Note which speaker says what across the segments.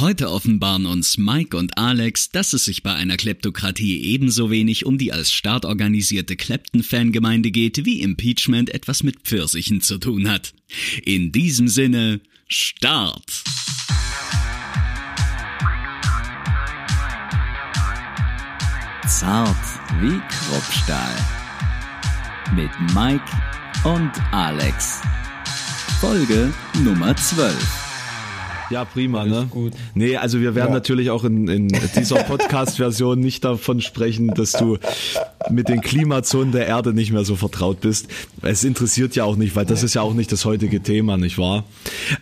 Speaker 1: Heute offenbaren uns Mike und Alex, dass es sich bei einer Kleptokratie ebenso wenig um die als Staat organisierte Klepten-Fangemeinde geht, wie Impeachment etwas mit Pfirsichen zu tun hat. In diesem Sinne, Start! Zart wie Kruppstahl. Mit Mike und Alex. Folge Nummer 12.
Speaker 2: Ja, prima, Alles ne? Gut. Nee, also wir werden ja. natürlich auch in, in dieser Podcast-Version nicht davon sprechen, dass du mit den Klimazonen der Erde nicht mehr so vertraut bist. Es interessiert ja auch nicht, weil das ist ja auch nicht das heutige Thema, nicht wahr?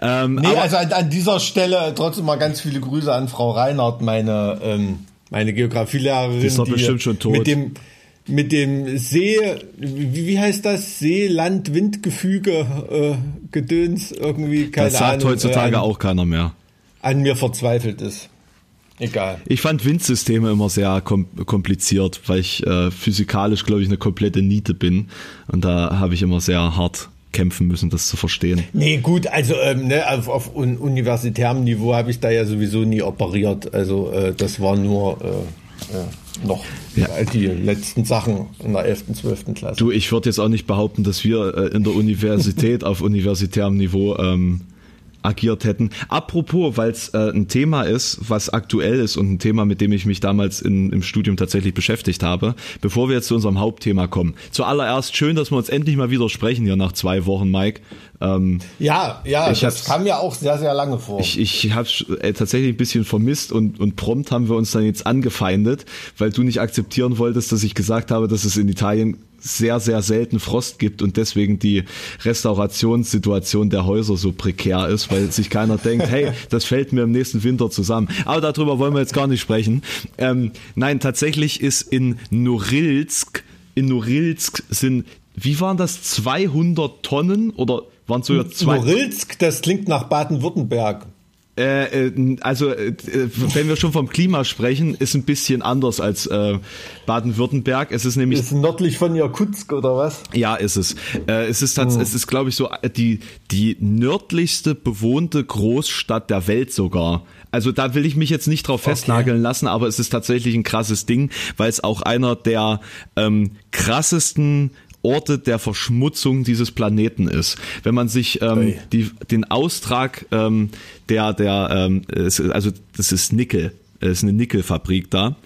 Speaker 3: Ähm, nee, also an, an, dieser Stelle trotzdem mal ganz viele Grüße an Frau Reinhardt, meine, ähm, meine Geografielehrerin. Die
Speaker 2: ist doch bestimmt schon tot.
Speaker 3: Mit dem, mit dem See, wie, wie heißt das? See-Land-Windgefüge äh, Gedöns irgendwie,
Speaker 2: keine das sagt Ahnung, heutzutage äh, an, auch keiner mehr.
Speaker 3: An mir verzweifelt ist. Egal.
Speaker 2: Ich fand Windsysteme immer sehr kom kompliziert, weil ich äh, physikalisch, glaube ich, eine komplette Niete bin. Und da habe ich immer sehr hart kämpfen müssen, das zu verstehen.
Speaker 3: Nee, gut, also ähm, ne, auf, auf un universitärem Niveau habe ich da ja sowieso nie operiert. Also äh, das war nur äh, äh, noch ja. die letzten Sachen in der 11., 12. Klasse.
Speaker 2: Du, ich würde jetzt auch nicht behaupten, dass wir äh, in der Universität auf universitärem Niveau ähm, agiert hätten. Apropos, weil es äh, ein Thema ist, was aktuell ist und ein Thema, mit dem ich mich damals in, im Studium tatsächlich beschäftigt habe, bevor wir jetzt zu unserem Hauptthema kommen. Zuallererst schön, dass wir uns endlich mal wieder sprechen hier nach zwei Wochen, Mike.
Speaker 3: Ähm, ja, ja, ich das kam ja auch sehr, sehr lange vor.
Speaker 2: Ich, ich habe äh, tatsächlich ein bisschen vermisst und, und prompt haben wir uns dann jetzt angefeindet, weil du nicht akzeptieren wolltest, dass ich gesagt habe, dass es in Italien sehr, sehr selten Frost gibt und deswegen die Restaurationssituation der Häuser so prekär ist, weil sich keiner denkt, hey, das fällt mir im nächsten Winter zusammen. Aber darüber wollen wir jetzt gar nicht sprechen. Ähm, nein, tatsächlich ist in Norilsk, in Norilsk sind, wie waren das, 200 Tonnen oder waren es sogar zwei?
Speaker 3: Norilsk, das klingt nach Baden-Württemberg.
Speaker 2: Äh, äh, also, äh, wenn wir schon vom Klima sprechen, ist ein bisschen anders als äh, Baden-Württemberg. Es ist nämlich.
Speaker 3: Ist nördlich von Jakutsk oder was?
Speaker 2: Ja, ist es. Äh, es ist, hm. es ist, glaube ich, so die die nördlichste bewohnte Großstadt der Welt sogar. Also da will ich mich jetzt nicht drauf festnageln okay. lassen, aber es ist tatsächlich ein krasses Ding, weil es auch einer der ähm, krassesten Orte der Verschmutzung dieses Planeten ist. Wenn man sich ähm, die, den Austrag ähm, der, der ähm, also das ist Nickel, es ist eine Nickelfabrik da.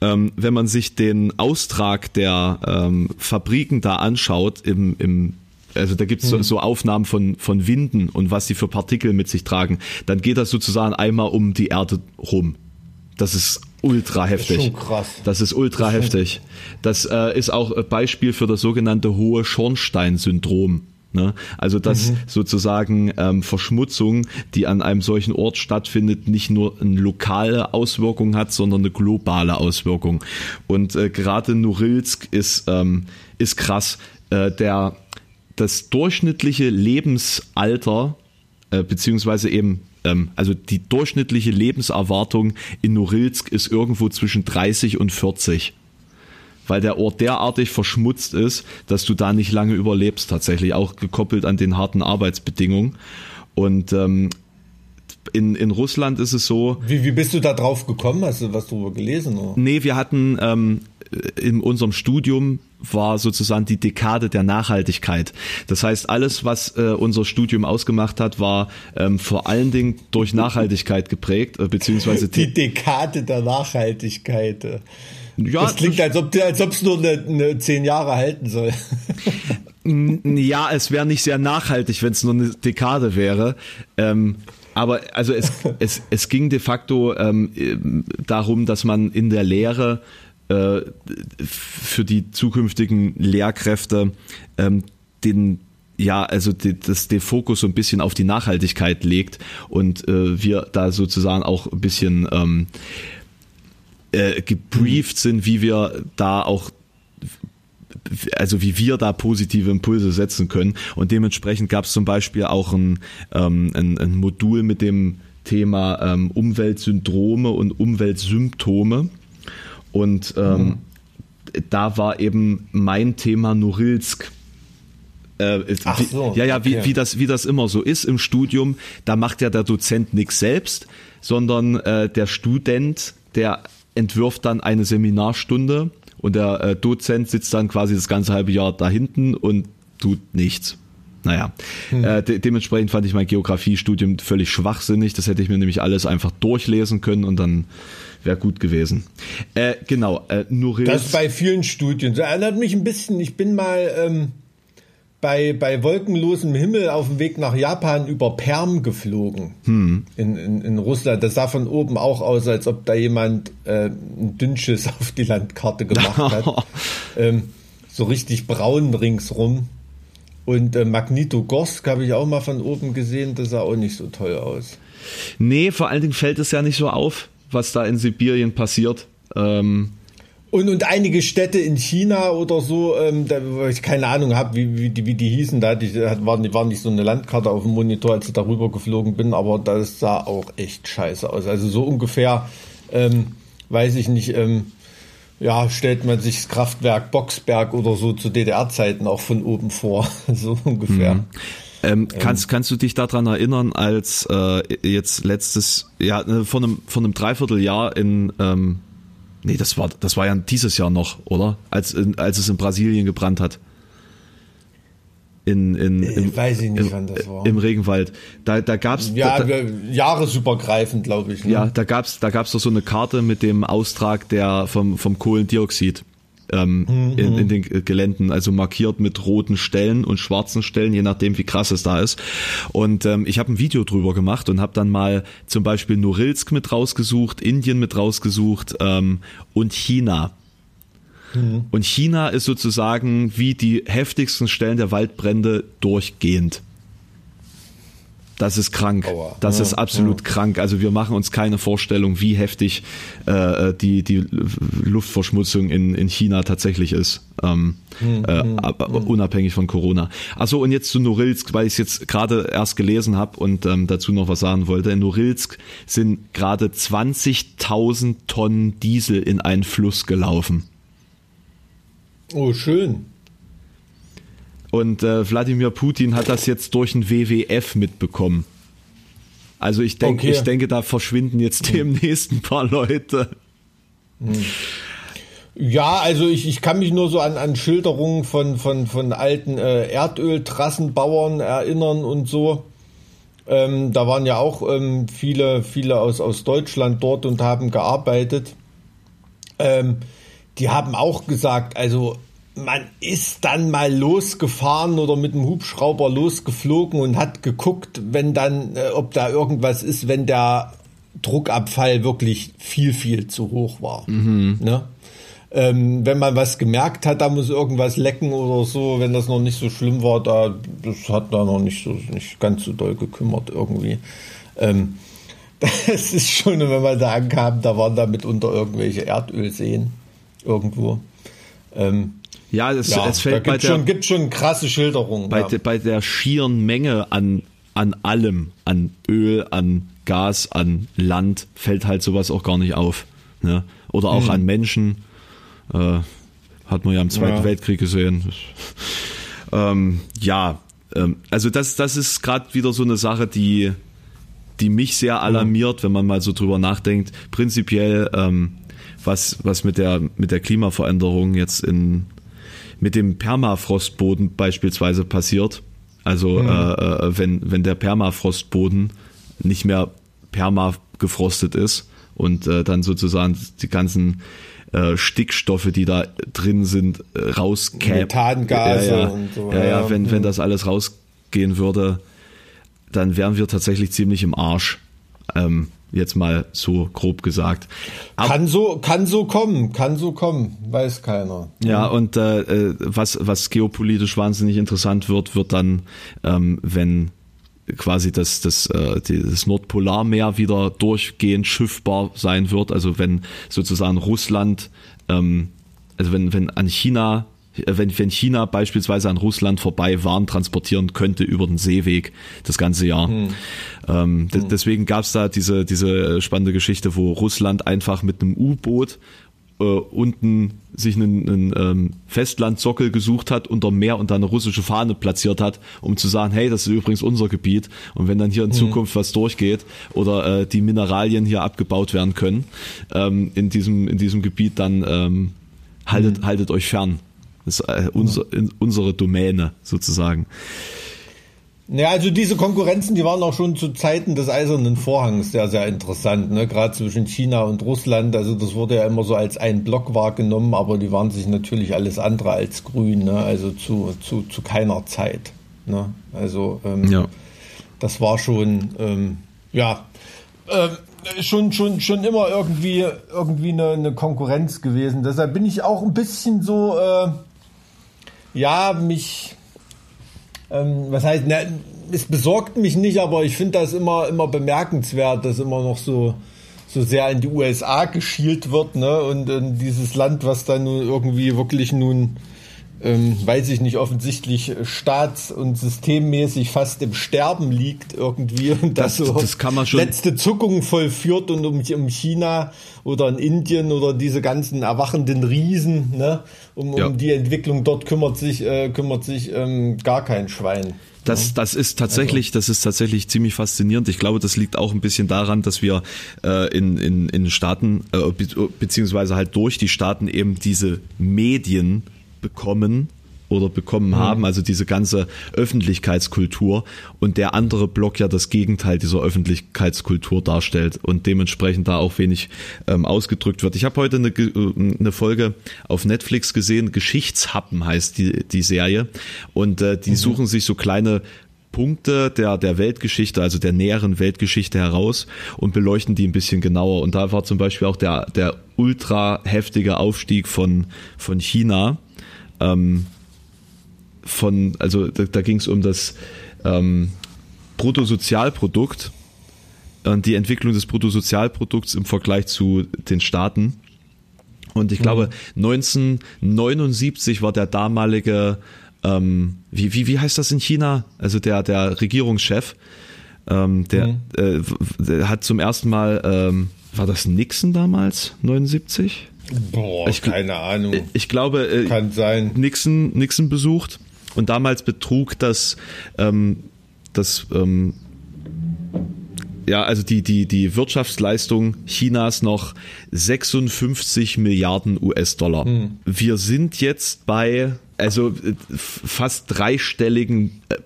Speaker 2: Ähm, wenn man sich den Austrag der ähm, Fabriken da anschaut, im, im also da gibt's so, mhm. so Aufnahmen von, von Winden und was sie für Partikel mit sich tragen, dann geht das sozusagen einmal um die Erde rum. Das ist ultra heftig. Das ist schon krass. Das ist ultra das ist heftig. Das äh, ist auch Beispiel für das sogenannte hohe Schornstein-Syndrom. Ne? Also dass mhm. sozusagen ähm, Verschmutzung, die an einem solchen Ort stattfindet, nicht nur eine lokale Auswirkung hat, sondern eine globale Auswirkung. Und äh, gerade Norilsk ist, ähm, ist krass. Äh, der, das durchschnittliche Lebensalter, äh, beziehungsweise eben ähm, also die durchschnittliche Lebenserwartung in Norilsk ist irgendwo zwischen 30 und 40 weil der Ort derartig verschmutzt ist, dass du da nicht lange überlebst tatsächlich, auch gekoppelt an den harten Arbeitsbedingungen. Und ähm, in, in Russland ist es so.
Speaker 3: Wie, wie bist du da drauf gekommen? Hast du was darüber gelesen? Oder?
Speaker 2: Nee, wir hatten ähm, in unserem Studium war sozusagen die Dekade der Nachhaltigkeit. Das heißt, alles, was äh, unser Studium ausgemacht hat, war ähm, vor allen Dingen durch Nachhaltigkeit geprägt, äh, beziehungsweise
Speaker 3: die Dekade der Nachhaltigkeit. Ja, das klingt, als ob als ob es nur eine, eine zehn Jahre halten soll.
Speaker 2: ja, es wäre nicht sehr nachhaltig, wenn es nur eine Dekade wäre. Ähm, aber also es, es, es ging de facto ähm, darum, dass man in der Lehre äh, für die zukünftigen Lehrkräfte ähm, den ja, also die, das, den Fokus so ein bisschen auf die Nachhaltigkeit legt und äh, wir da sozusagen auch ein bisschen ähm, äh, gebrieft sind, wie wir da auch also wie wir da positive Impulse setzen können. Und dementsprechend gab es zum Beispiel auch ein, ähm, ein, ein Modul mit dem Thema ähm, Umweltsyndrome und Umweltsymptome. Und ähm, mhm. da war eben mein Thema Norilsk. Äh, Ach so, wie, ja, ja, wie, wie, das, wie das immer so ist im Studium, da macht ja der Dozent nichts selbst, sondern äh, der Student, der entwirft dann eine Seminarstunde und der äh, Dozent sitzt dann quasi das ganze halbe Jahr da hinten und tut nichts. Naja, hm. äh, de dementsprechend fand ich mein Geografiestudium völlig schwachsinnig. Das hätte ich mir nämlich alles einfach durchlesen können und dann wäre gut gewesen. Äh, genau, äh,
Speaker 3: Norilsk. Das bei vielen Studien. Das erinnert mich ein bisschen, ich bin mal ähm, bei, bei wolkenlosem Himmel auf dem Weg nach Japan über Perm geflogen. Hm. In, in, in Russland. Das sah von oben auch aus, als ob da jemand äh, ein Dünnschiss auf die Landkarte gemacht hat. ähm, so richtig braun ringsrum. Und äh, Magnitogorsk habe ich auch mal von oben gesehen, das sah auch nicht so toll aus.
Speaker 2: Nee, vor allen Dingen fällt es ja nicht so auf, was da in Sibirien passiert. Ähm
Speaker 3: und, und einige Städte in China oder so, ähm, da, wo ich keine Ahnung habe, wie, wie, die, wie die hießen, da war, war nicht so eine Landkarte auf dem Monitor, als ich darüber geflogen bin, aber das sah auch echt scheiße aus. Also so ungefähr, ähm, weiß ich nicht, ähm, ja, stellt man sich das Kraftwerk Boxberg oder so zu DDR-Zeiten auch von oben vor, so ungefähr. Mhm.
Speaker 2: Ähm, kannst, ähm. kannst du dich daran erinnern, als äh, jetzt letztes, ja, äh, von einem, von einem Dreivierteljahr in, ähm, nee, das war, das war ja dieses Jahr noch, oder? Als, in, als es in Brasilien gebrannt hat in, in,
Speaker 3: äh, im, Weiß ich nicht, wann das war.
Speaker 2: im Regenwald. Da, da gab's
Speaker 3: ja
Speaker 2: da,
Speaker 3: jahresübergreifend, glaube ich.
Speaker 2: Ne? Ja, da gab's da gab's doch so eine Karte mit dem Austrag der vom vom Kohlendioxid. Ähm, mhm. in, in den Geländen, also markiert mit roten Stellen und schwarzen Stellen, je nachdem wie krass es da ist. Und ähm, ich habe ein Video drüber gemacht und habe dann mal zum Beispiel Norilsk mit rausgesucht, Indien mit rausgesucht ähm, und China. Mhm. Und China ist sozusagen wie die heftigsten Stellen der Waldbrände durchgehend. Das ist krank. Aua. Das ja, ist absolut ja. krank. Also wir machen uns keine Vorstellung, wie heftig äh, die, die Luftverschmutzung in, in China tatsächlich ist. Ähm, hm, äh, hm, hm. unabhängig von Corona. Achso, und jetzt zu Norilsk, weil ich es jetzt gerade erst gelesen habe und ähm, dazu noch was sagen wollte. In Norilsk sind gerade 20.000 Tonnen Diesel in einen Fluss gelaufen.
Speaker 3: Oh, schön.
Speaker 2: Und äh, Wladimir Putin hat das jetzt durch ein WWF mitbekommen. Also ich denke, okay. ich denke, da verschwinden jetzt hm. demnächst ein paar Leute.
Speaker 3: Hm. Ja, also ich, ich kann mich nur so an, an Schilderungen von, von, von alten äh, Erdöltrassenbauern erinnern und so. Ähm, da waren ja auch ähm, viele, viele aus, aus Deutschland dort und haben gearbeitet. Ähm, die haben auch gesagt, also man ist dann mal losgefahren oder mit dem Hubschrauber losgeflogen und hat geguckt, wenn dann, äh, ob da irgendwas ist, wenn der Druckabfall wirklich viel, viel zu hoch war. Mhm. Ne? Ähm, wenn man was gemerkt hat, da muss irgendwas lecken oder so, wenn das noch nicht so schlimm war, da das hat da noch nicht so nicht ganz so doll gekümmert irgendwie. Ähm, das ist schon, wenn man da ankam, da waren da mitunter irgendwelche Erdölseen irgendwo.
Speaker 2: Ähm, ja, es, ja, es fällt
Speaker 3: bei der, schon, gibt schon krasse Schilderungen.
Speaker 2: Bei,
Speaker 3: ja.
Speaker 2: de, bei der schieren Menge an, an allem, an Öl, an Gas, an Land, fällt halt sowas auch gar nicht auf. Ne? Oder auch hm. an Menschen. Äh, hat man ja im Zweiten ja. Weltkrieg gesehen. ähm, ja, ähm, also das, das ist gerade wieder so eine Sache, die, die mich sehr alarmiert, wenn man mal so drüber nachdenkt. Prinzipiell ähm, was, was mit der, mit der Klimaveränderung jetzt in, mit dem Permafrostboden beispielsweise passiert. Also mhm. äh, äh, wenn, wenn der Permafrostboden nicht mehr permagefrostet ist und äh, dann sozusagen die ganzen äh, Stickstoffe, die da drin sind, äh, rauskämen.
Speaker 3: Methangase
Speaker 2: ja, ja,
Speaker 3: und so.
Speaker 2: Ja, ja, wenn, wenn das alles rausgehen würde, dann wären wir tatsächlich ziemlich im Arsch. Ähm, Jetzt mal so grob gesagt.
Speaker 3: Aber, kann so, kann so kommen, kann so kommen, weiß keiner.
Speaker 2: Ja, und äh, äh, was, was geopolitisch wahnsinnig interessant wird, wird dann, ähm, wenn quasi das, das, äh, das Nordpolarmeer wieder durchgehend schiffbar sein wird. Also wenn sozusagen Russland, ähm, also wenn, wenn an China wenn, wenn China beispielsweise an Russland vorbei Waren transportieren könnte über den Seeweg das ganze Jahr. Hm. Ähm, hm. Deswegen gab es da diese, diese spannende Geschichte, wo Russland einfach mit einem U-Boot äh, unten sich einen, einen ähm, Festlandsockel gesucht hat unter Meer und da eine russische Fahne platziert hat, um zu sagen, hey, das ist übrigens unser Gebiet und wenn dann hier in mhm. Zukunft was durchgeht oder äh, die Mineralien hier abgebaut werden können ähm, in diesem in diesem Gebiet, dann ähm, haltet mhm. haltet euch fern. Das ist äh, unser, in, unsere Domäne sozusagen.
Speaker 3: Ja, also diese Konkurrenzen, die waren auch schon zu Zeiten des Eisernen Vorhangs sehr, sehr interessant, ne? gerade zwischen China und Russland. Also das wurde ja immer so als ein Block wahrgenommen, aber die waren sich natürlich alles andere als grün, ne? also zu, zu, zu keiner Zeit. Ne? Also ähm, ja. das war schon, ähm, ja, äh, schon, schon, schon immer irgendwie, irgendwie eine, eine, Konkurrenz gewesen. Deshalb bin ich auch ein bisschen so, äh, ja, mich ähm, was heißt, ne, es besorgt mich nicht, aber ich finde das immer, immer bemerkenswert, dass immer noch so, so sehr in die USA geschielt wird, ne? Und in dieses Land, was dann nun irgendwie wirklich nun ähm, weiß ich nicht, offensichtlich staats- und systemmäßig fast im Sterben liegt irgendwie und das, das, so
Speaker 2: das kann man schon
Speaker 3: letzte Zuckungen vollführt und um, um China oder in Indien oder diese ganzen erwachenden Riesen, ne, um, ja. um die Entwicklung dort kümmert sich, äh, kümmert sich ähm, gar kein Schwein.
Speaker 2: Das, das ist tatsächlich, also. das ist tatsächlich ziemlich faszinierend. Ich glaube, das liegt auch ein bisschen daran, dass wir äh, in, in, in Staaten, äh, beziehungsweise halt durch die Staaten eben diese Medien bekommen oder bekommen mhm. haben, also diese ganze Öffentlichkeitskultur und der andere Block ja das Gegenteil dieser Öffentlichkeitskultur darstellt und dementsprechend da auch wenig ähm, ausgedrückt wird. Ich habe heute eine, äh, eine Folge auf Netflix gesehen, Geschichtshappen heißt die, die Serie und äh, die mhm. suchen sich so kleine Punkte der, der Weltgeschichte, also der näheren Weltgeschichte heraus und beleuchten die ein bisschen genauer. Und da war zum Beispiel auch der, der ultra heftige Aufstieg von, von China ähm, von, also da, da ging es um das ähm, Bruttosozialprodukt und die Entwicklung des Bruttosozialprodukts im Vergleich zu den Staaten. Und ich glaube, 1979 war der damalige, ähm, wie, wie, wie heißt das in China? Also der, der Regierungschef, ähm, der, mhm. äh, der hat zum ersten Mal, ähm, war das Nixon damals, 79?
Speaker 3: Boah, ich, keine Ahnung.
Speaker 2: Ich glaube, äh,
Speaker 3: kann sein.
Speaker 2: Nixon, Nixon besucht und damals betrug das, ähm, das ähm, ja, also die, die, die Wirtschaftsleistung Chinas noch 56 Milliarden US-Dollar. Hm. Wir sind jetzt bei also äh, fast dreistelligen äh,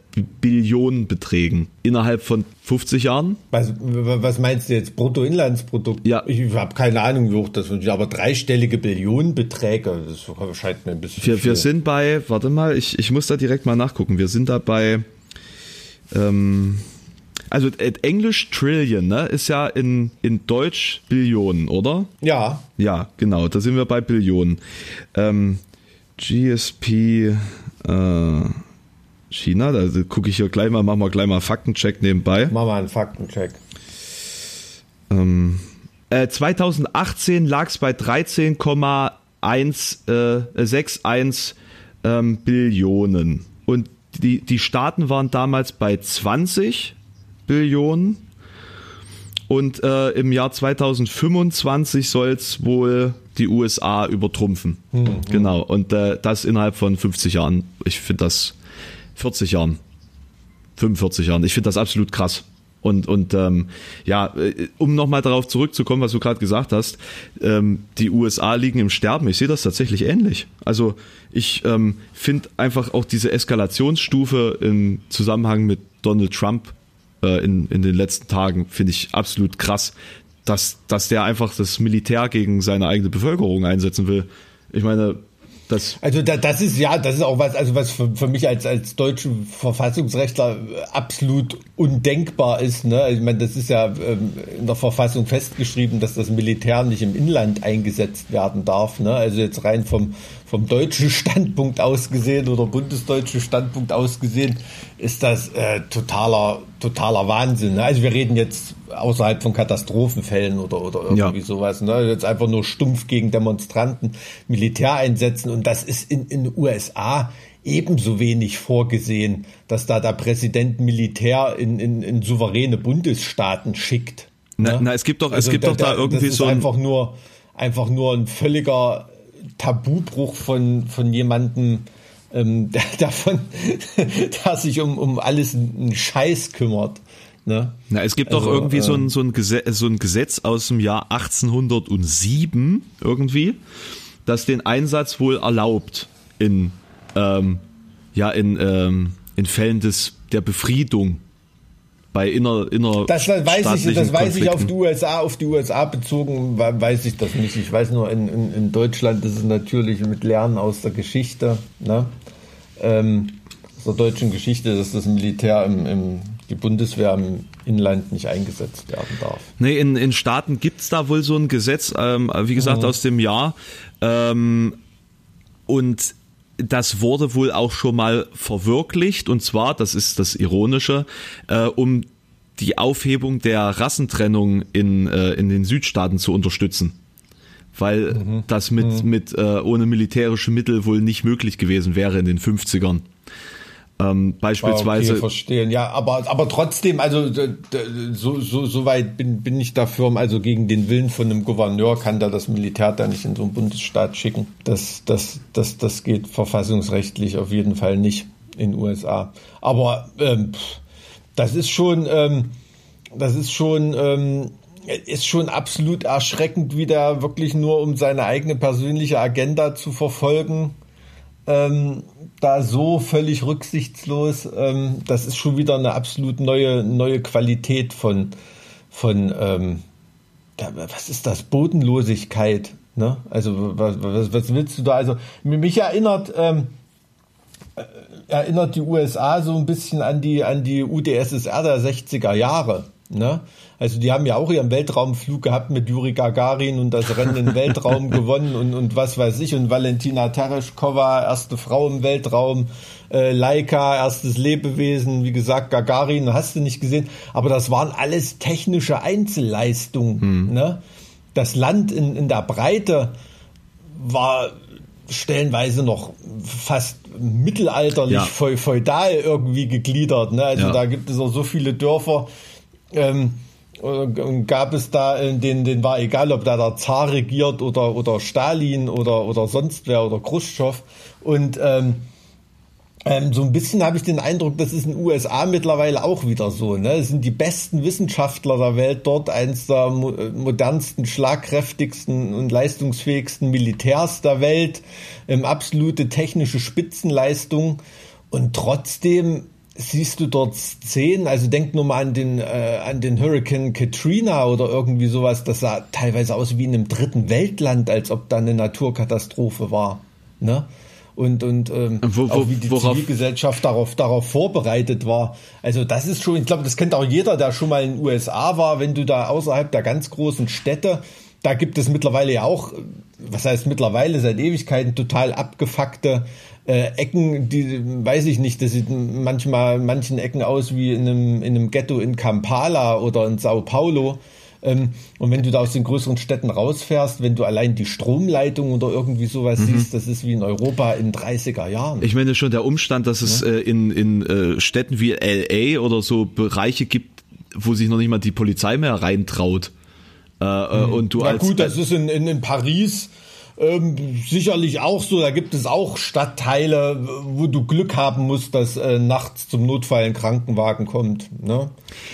Speaker 2: Billionenbeträgen innerhalb von 50 Jahren.
Speaker 3: Was, was meinst du jetzt? Bruttoinlandsprodukt?
Speaker 2: Ja.
Speaker 3: Ich, ich habe keine Ahnung, wie hoch das ist, aber dreistellige Billionenbeträge, das scheint mir ein bisschen.
Speaker 2: Wir, wir sind bei, warte mal, ich, ich muss da direkt mal nachgucken. Wir sind da bei, ähm, also äh, Englisch Trillion, ne, ist ja in, in Deutsch Billionen, oder?
Speaker 3: Ja.
Speaker 2: Ja, genau, da sind wir bei Billionen. Ähm, GSP äh, China, da gucke ich hier gleich mal, machen wir gleich mal Faktencheck nebenbei.
Speaker 3: Machen wir einen Faktencheck.
Speaker 2: Ähm, äh, 2018 lag es bei 13,161 äh, ähm, Billionen. Und die, die Staaten waren damals bei 20 Billionen. Und äh, im Jahr 2025 soll es wohl die USA übertrumpfen. Mhm. Genau. Und äh, das innerhalb von 50 Jahren. Ich finde das 40 Jahren. 45 Jahren. Ich finde das absolut krass. Und, und ähm, ja, äh, um nochmal darauf zurückzukommen, was du gerade gesagt hast, ähm, die USA liegen im Sterben. Ich sehe das tatsächlich ähnlich. Also ich ähm, finde einfach auch diese Eskalationsstufe im Zusammenhang mit Donald Trump äh, in, in den letzten Tagen, finde ich absolut krass dass, dass der einfach das Militär gegen seine eigene Bevölkerung einsetzen will. Ich meine, das
Speaker 3: also da, das ist ja, das ist auch was, also was für, für mich als als deutschen Verfassungsrechtler absolut undenkbar ist. Ne? Ich meine, das ist ja ähm, in der Verfassung festgeschrieben, dass das Militär nicht im Inland eingesetzt werden darf. Ne? Also jetzt rein vom vom deutschen Standpunkt aus gesehen oder bundesdeutschen Standpunkt aus gesehen ist das äh, totaler totaler Wahnsinn. Ne? Also wir reden jetzt außerhalb von Katastrophenfällen oder oder irgendwie ja. sowas. Ne? Jetzt einfach nur stumpf gegen Demonstranten Militär einsetzen und das ist in in den USA ebenso wenig vorgesehen, dass da der Präsident Militär in, in, in souveräne Bundesstaaten schickt.
Speaker 2: Na, ne? na, es gibt doch, also es gibt da, doch da irgendwie
Speaker 3: das ist
Speaker 2: so
Speaker 3: ein, einfach nur einfach nur ein völliger Tabubruch von, von jemandem, ähm, davon, der sich um, um alles einen Scheiß kümmert. Ne?
Speaker 2: Na, es gibt also, doch irgendwie ähm, so, ein, so, ein Gesetz, so ein Gesetz aus dem Jahr 1807 irgendwie, das den Einsatz wohl erlaubt in, ähm, ja, in, ähm, in Fällen des, der Befriedung bei inner, inner
Speaker 3: das weiß ich, das weiß ich auf die USA, auf die USA bezogen, weiß ich das nicht. Ich weiß nur, in, in, in Deutschland ist es natürlich mit Lernen aus der Geschichte, ne? Ähm, der deutschen Geschichte, dass das Militär im, im die Bundeswehr im Inland nicht eingesetzt werden darf.
Speaker 2: Nee, in, in Staaten gibt's da wohl so ein Gesetz, ähm, wie gesagt, mhm. aus dem Jahr. Ähm, und das wurde wohl auch schon mal verwirklicht und zwar, das ist das Ironische, äh, um die Aufhebung der Rassentrennung in, äh, in den Südstaaten zu unterstützen. Weil mhm. das mit, mhm. mit äh, ohne militärische Mittel wohl nicht möglich gewesen wäre in den 50ern. Ähm, beispielsweise.
Speaker 3: Okay, verstehen. Ja, aber, aber trotzdem, also so, so, so weit bin, bin ich dafür, also gegen den Willen von einem Gouverneur kann da das Militär da nicht in so einen Bundesstaat schicken. Das, das, das, das geht verfassungsrechtlich auf jeden Fall nicht in den USA. Aber ähm, das ist schon, ähm, das ist schon, ähm, ist schon absolut erschreckend, wie der wirklich nur um seine eigene persönliche Agenda zu verfolgen ähm, da so völlig rücksichtslos. Ähm, das ist schon wieder eine absolut neue, neue Qualität von, von ähm, was ist das? Bodenlosigkeit. Ne? Also was, was, willst du da? Also mich erinnert, ähm, äh, erinnert die USA so ein bisschen an die, an die UdSSR der 60er Jahre. Ne? Also die haben ja auch ihren Weltraumflug gehabt mit Juri Gagarin und das Rennen im Weltraum gewonnen und, und was weiß ich. Und Valentina Tereshkova, erste Frau im Weltraum, äh, Laika, erstes Lebewesen, wie gesagt, Gagarin, hast du nicht gesehen. Aber das waren alles technische Einzelleistungen. Hm. Ne? Das Land in, in der Breite war stellenweise noch fast mittelalterlich, ja. feudal irgendwie gegliedert. Ne? Also ja. da gibt es auch so viele Dörfer, ähm, gab es da äh, den, den war egal, ob da der Zar regiert oder, oder Stalin oder, oder sonst wer oder Khrushchev. Und ähm, ähm, so ein bisschen habe ich den Eindruck, das ist in den USA mittlerweile auch wieder so. Ne? Es sind die besten Wissenschaftler der Welt dort, eins der modernsten, schlagkräftigsten und leistungsfähigsten Militärs der Welt, ähm, absolute technische Spitzenleistung. Und trotzdem siehst du dort Szenen, also denk nur mal an den, äh, an den Hurricane Katrina oder irgendwie sowas, das sah teilweise aus wie in einem dritten Weltland, als ob da eine Naturkatastrophe war. Ne? Und, und ähm, wo, wo, auch wie die worauf? Zivilgesellschaft darauf, darauf vorbereitet war. Also das ist schon, ich glaube, das kennt auch jeder, der schon mal in den USA war, wenn du da außerhalb der ganz großen Städte, da gibt es mittlerweile ja auch, was heißt mittlerweile, seit Ewigkeiten total abgefuckte äh, Ecken, die weiß ich nicht, das sieht manchmal manchen Ecken aus wie in einem, in einem Ghetto in Kampala oder in Sao Paulo. Ähm, und wenn du da aus den größeren Städten rausfährst, wenn du allein die Stromleitung oder irgendwie sowas mhm. siehst, das ist wie in Europa in 30er Jahren.
Speaker 2: Ich meine schon der Umstand, dass es ja? äh, in, in äh, Städten wie LA oder so Bereiche gibt, wo sich noch nicht mal die Polizei mehr reintraut.
Speaker 3: Äh, äh mhm. und du Na als, gut, das ist in, in, in Paris ähm, sicherlich auch so. Da gibt es auch Stadtteile, wo du Glück haben musst, dass äh, nachts zum Notfall ein Krankenwagen kommt. Ne?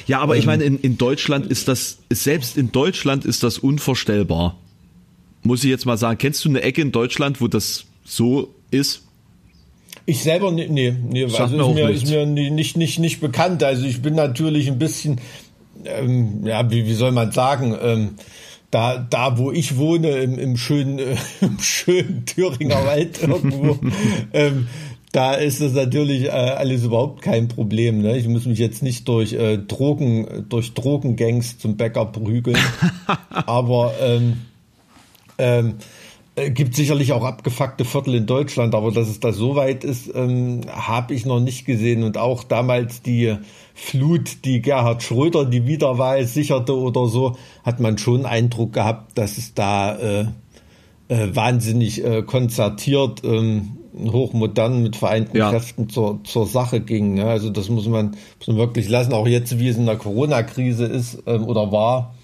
Speaker 2: Ja, aber ähm, ich meine, in, in Deutschland ist das, selbst in Deutschland ist das unvorstellbar. Muss ich jetzt mal sagen, kennst du eine Ecke in Deutschland, wo das so ist?
Speaker 3: Ich selber, nee, nee, nee also ist mir, ist mir nicht, nicht, nicht bekannt. Also ich bin natürlich ein bisschen, ähm, ja, wie, wie soll man sagen, ähm, da, da wo ich wohne, im, im schönen, äh, im schönen Thüringer Wald irgendwo, ähm, da ist das natürlich äh, alles überhaupt kein Problem. Ne? Ich muss mich jetzt nicht durch äh, Drogen, durch Drogengangs zum Bäcker prügeln. aber ähm, ähm, äh, gibt sicherlich auch abgefuckte Viertel in Deutschland, aber dass es da so weit ist, ähm, habe ich noch nicht gesehen. Und auch damals die Flut, die Gerhard Schröder die Wiederwahl sicherte oder so, hat man schon Eindruck gehabt, dass es da äh, äh, wahnsinnig äh, konzertiert, ähm, hochmodern mit vereinten ja. Kräften zur, zur Sache ging. Ne? Also das muss man, muss man wirklich lassen. Auch jetzt, wie es in der Corona-Krise ist ähm, oder war,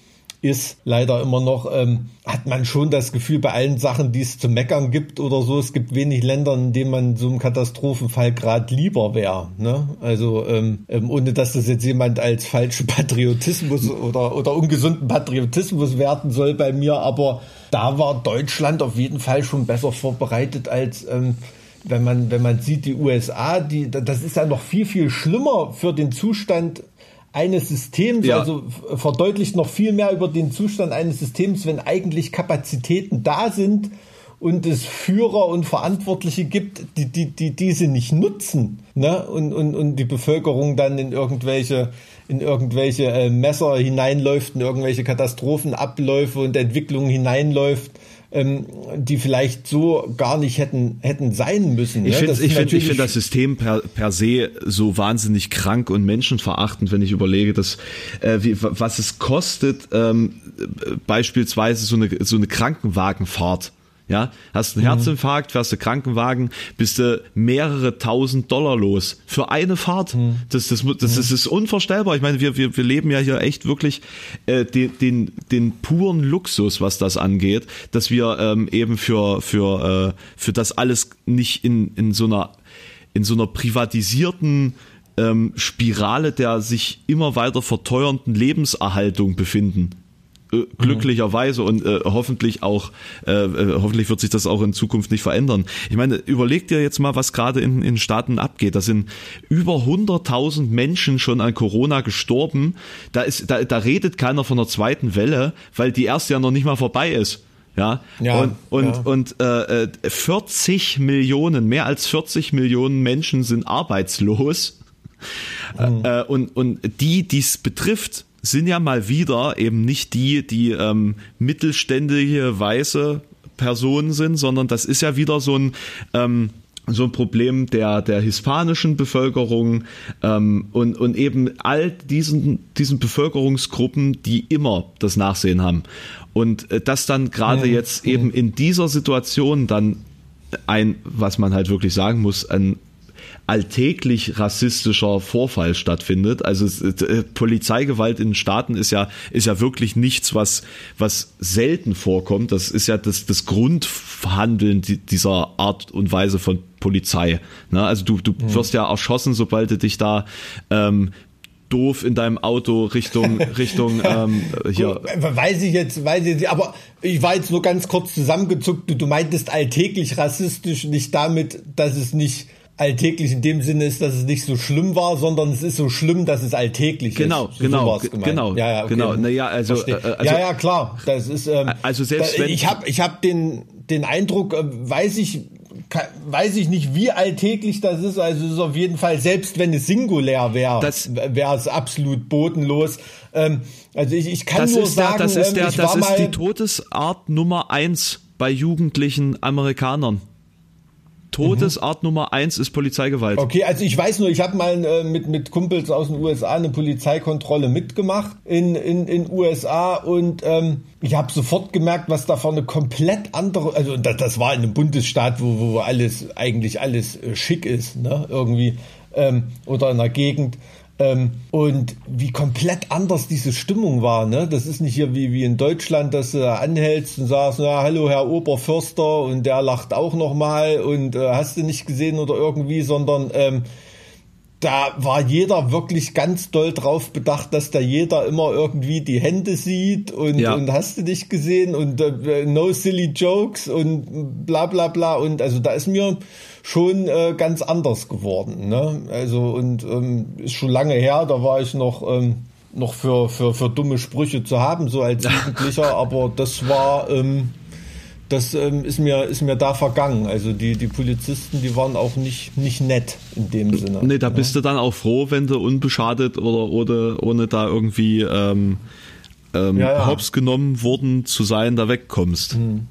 Speaker 3: ist, leider immer noch, ähm, hat man schon das Gefühl, bei allen Sachen, die es zu meckern gibt oder so, es gibt wenig Länder, in denen man so einem Katastrophenfall gerade lieber wäre. Ne? Also ähm, ähm, ohne dass das jetzt jemand als falschen Patriotismus oder, oder ungesunden Patriotismus werten soll bei mir, aber da war Deutschland auf jeden Fall schon besser vorbereitet als ähm, wenn man, wenn man sieht, die USA, die, das ist ja noch viel, viel schlimmer für den Zustand eines Systems, ja. also verdeutlicht noch viel mehr über den Zustand eines Systems, wenn eigentlich Kapazitäten da sind und es Führer und Verantwortliche gibt, die, die, die diese nicht nutzen, ne? Und, und, und die Bevölkerung dann in irgendwelche in irgendwelche äh, Messer hineinläuft, in irgendwelche Katastrophenabläufe und Entwicklungen hineinläuft ähm, die vielleicht so gar nicht hätten, hätten sein müssen.
Speaker 2: Ich ne? finde ich find, ich find das System per, per se so wahnsinnig krank und menschenverachtend, wenn ich überlege, dass, äh, wie, was es kostet, ähm, beispielsweise so eine, so eine Krankenwagenfahrt ja, hast einen mhm. Herzinfarkt, fährst du Krankenwagen, bist du mehrere tausend Dollar los für eine Fahrt. Mhm. Das, das, das, das, ist unvorstellbar. Ich meine, wir, wir, wir leben ja hier echt wirklich äh, den, den, den puren Luxus, was das angeht, dass wir ähm, eben für, für, äh, für das alles nicht in, in so einer in so einer privatisierten ähm, Spirale der sich immer weiter verteuernden Lebenserhaltung befinden. Äh, glücklicherweise und äh, hoffentlich auch äh, äh, hoffentlich wird sich das auch in Zukunft nicht verändern. Ich meine, überleg dir jetzt mal, was gerade in, in Staaten abgeht. Da sind über 100.000 Menschen schon an Corona gestorben. Da ist da, da redet keiner von der zweiten Welle, weil die erste ja noch nicht mal vorbei ist. Ja, ja und und ja. und äh, 40 äh, Millionen, mehr als 40 Millionen Menschen sind arbeitslos. Mhm. Äh, und und die, die es betrifft, sind ja mal wieder eben nicht die, die ähm, mittelständige weiße Personen sind, sondern das ist ja wieder so ein ähm, so ein Problem der der hispanischen Bevölkerung ähm, und und eben all diesen diesen Bevölkerungsgruppen, die immer das Nachsehen haben und äh, das dann gerade ja, jetzt ja. eben in dieser Situation dann ein was man halt wirklich sagen muss ein alltäglich rassistischer Vorfall stattfindet. Also äh, Polizeigewalt in Staaten ist ja ist ja wirklich nichts, was was selten vorkommt. Das ist ja das das Grundhandeln dieser Art und Weise von Polizei. Ne? Also du du mhm. wirst ja erschossen, sobald du dich da ähm, doof in deinem Auto Richtung Richtung ähm, hier.
Speaker 3: Weiß ich jetzt, weiß ich jetzt, aber ich war jetzt nur ganz kurz zusammengezuckt. Du, du meintest alltäglich rassistisch, nicht damit, dass es nicht alltäglich in dem Sinne ist, dass es nicht so schlimm war, sondern es ist so schlimm, dass es alltäglich
Speaker 2: genau,
Speaker 3: ist.
Speaker 2: Genau, so genau, ja, ja, okay. genau. Naja, also, äh,
Speaker 3: also, ja, ja, klar. Das ist. Ähm,
Speaker 2: also selbst
Speaker 3: da,
Speaker 2: wenn
Speaker 3: ich habe, ich habe den den Eindruck, äh, weiß ich, weiß ich nicht, wie alltäglich das ist. Also es ist auf jeden Fall, selbst wenn es singulär wäre, wäre es absolut bodenlos. Ähm, also ich, ich kann nur sagen,
Speaker 2: der, das ist, der, ähm, das ist die Todesart Nummer eins bei jugendlichen Amerikanern. Todesart mhm. Nummer eins ist Polizeigewalt.
Speaker 3: Okay, also ich weiß nur, ich habe mal äh, mit, mit Kumpels aus den USA eine Polizeikontrolle mitgemacht in in, in USA und ähm, ich habe sofort gemerkt, was da eine komplett andere, also das, das war in einem Bundesstaat, wo, wo alles eigentlich alles äh, schick ist, ne, irgendwie ähm, oder in einer Gegend. Ähm, und wie komplett anders diese Stimmung war, ne? Das ist nicht hier wie, wie in Deutschland, dass du anhältst und sagst, na, hallo Herr Oberförster und der lacht auch nochmal und äh, hast du nicht gesehen oder irgendwie, sondern ähm, da war jeder wirklich ganz doll drauf bedacht, dass da jeder immer irgendwie die Hände sieht und, ja. und hast du nicht gesehen und äh, no silly jokes und bla bla bla und also da ist mir schon äh, ganz anders geworden. Ne? Also und ähm, ist schon lange her, da war ich noch ähm, noch für, für, für dumme Sprüche zu haben, so als Jugendlicher, aber das war ähm, das ähm, ist mir ist mir da vergangen. Also die die Polizisten, die waren auch nicht nicht nett in dem Sinne.
Speaker 2: Nee, da ne? bist du dann auch froh, wenn du unbeschadet oder oder ohne da irgendwie ähm, ähm, ja, ja. hops genommen worden zu sein, da wegkommst. Mhm.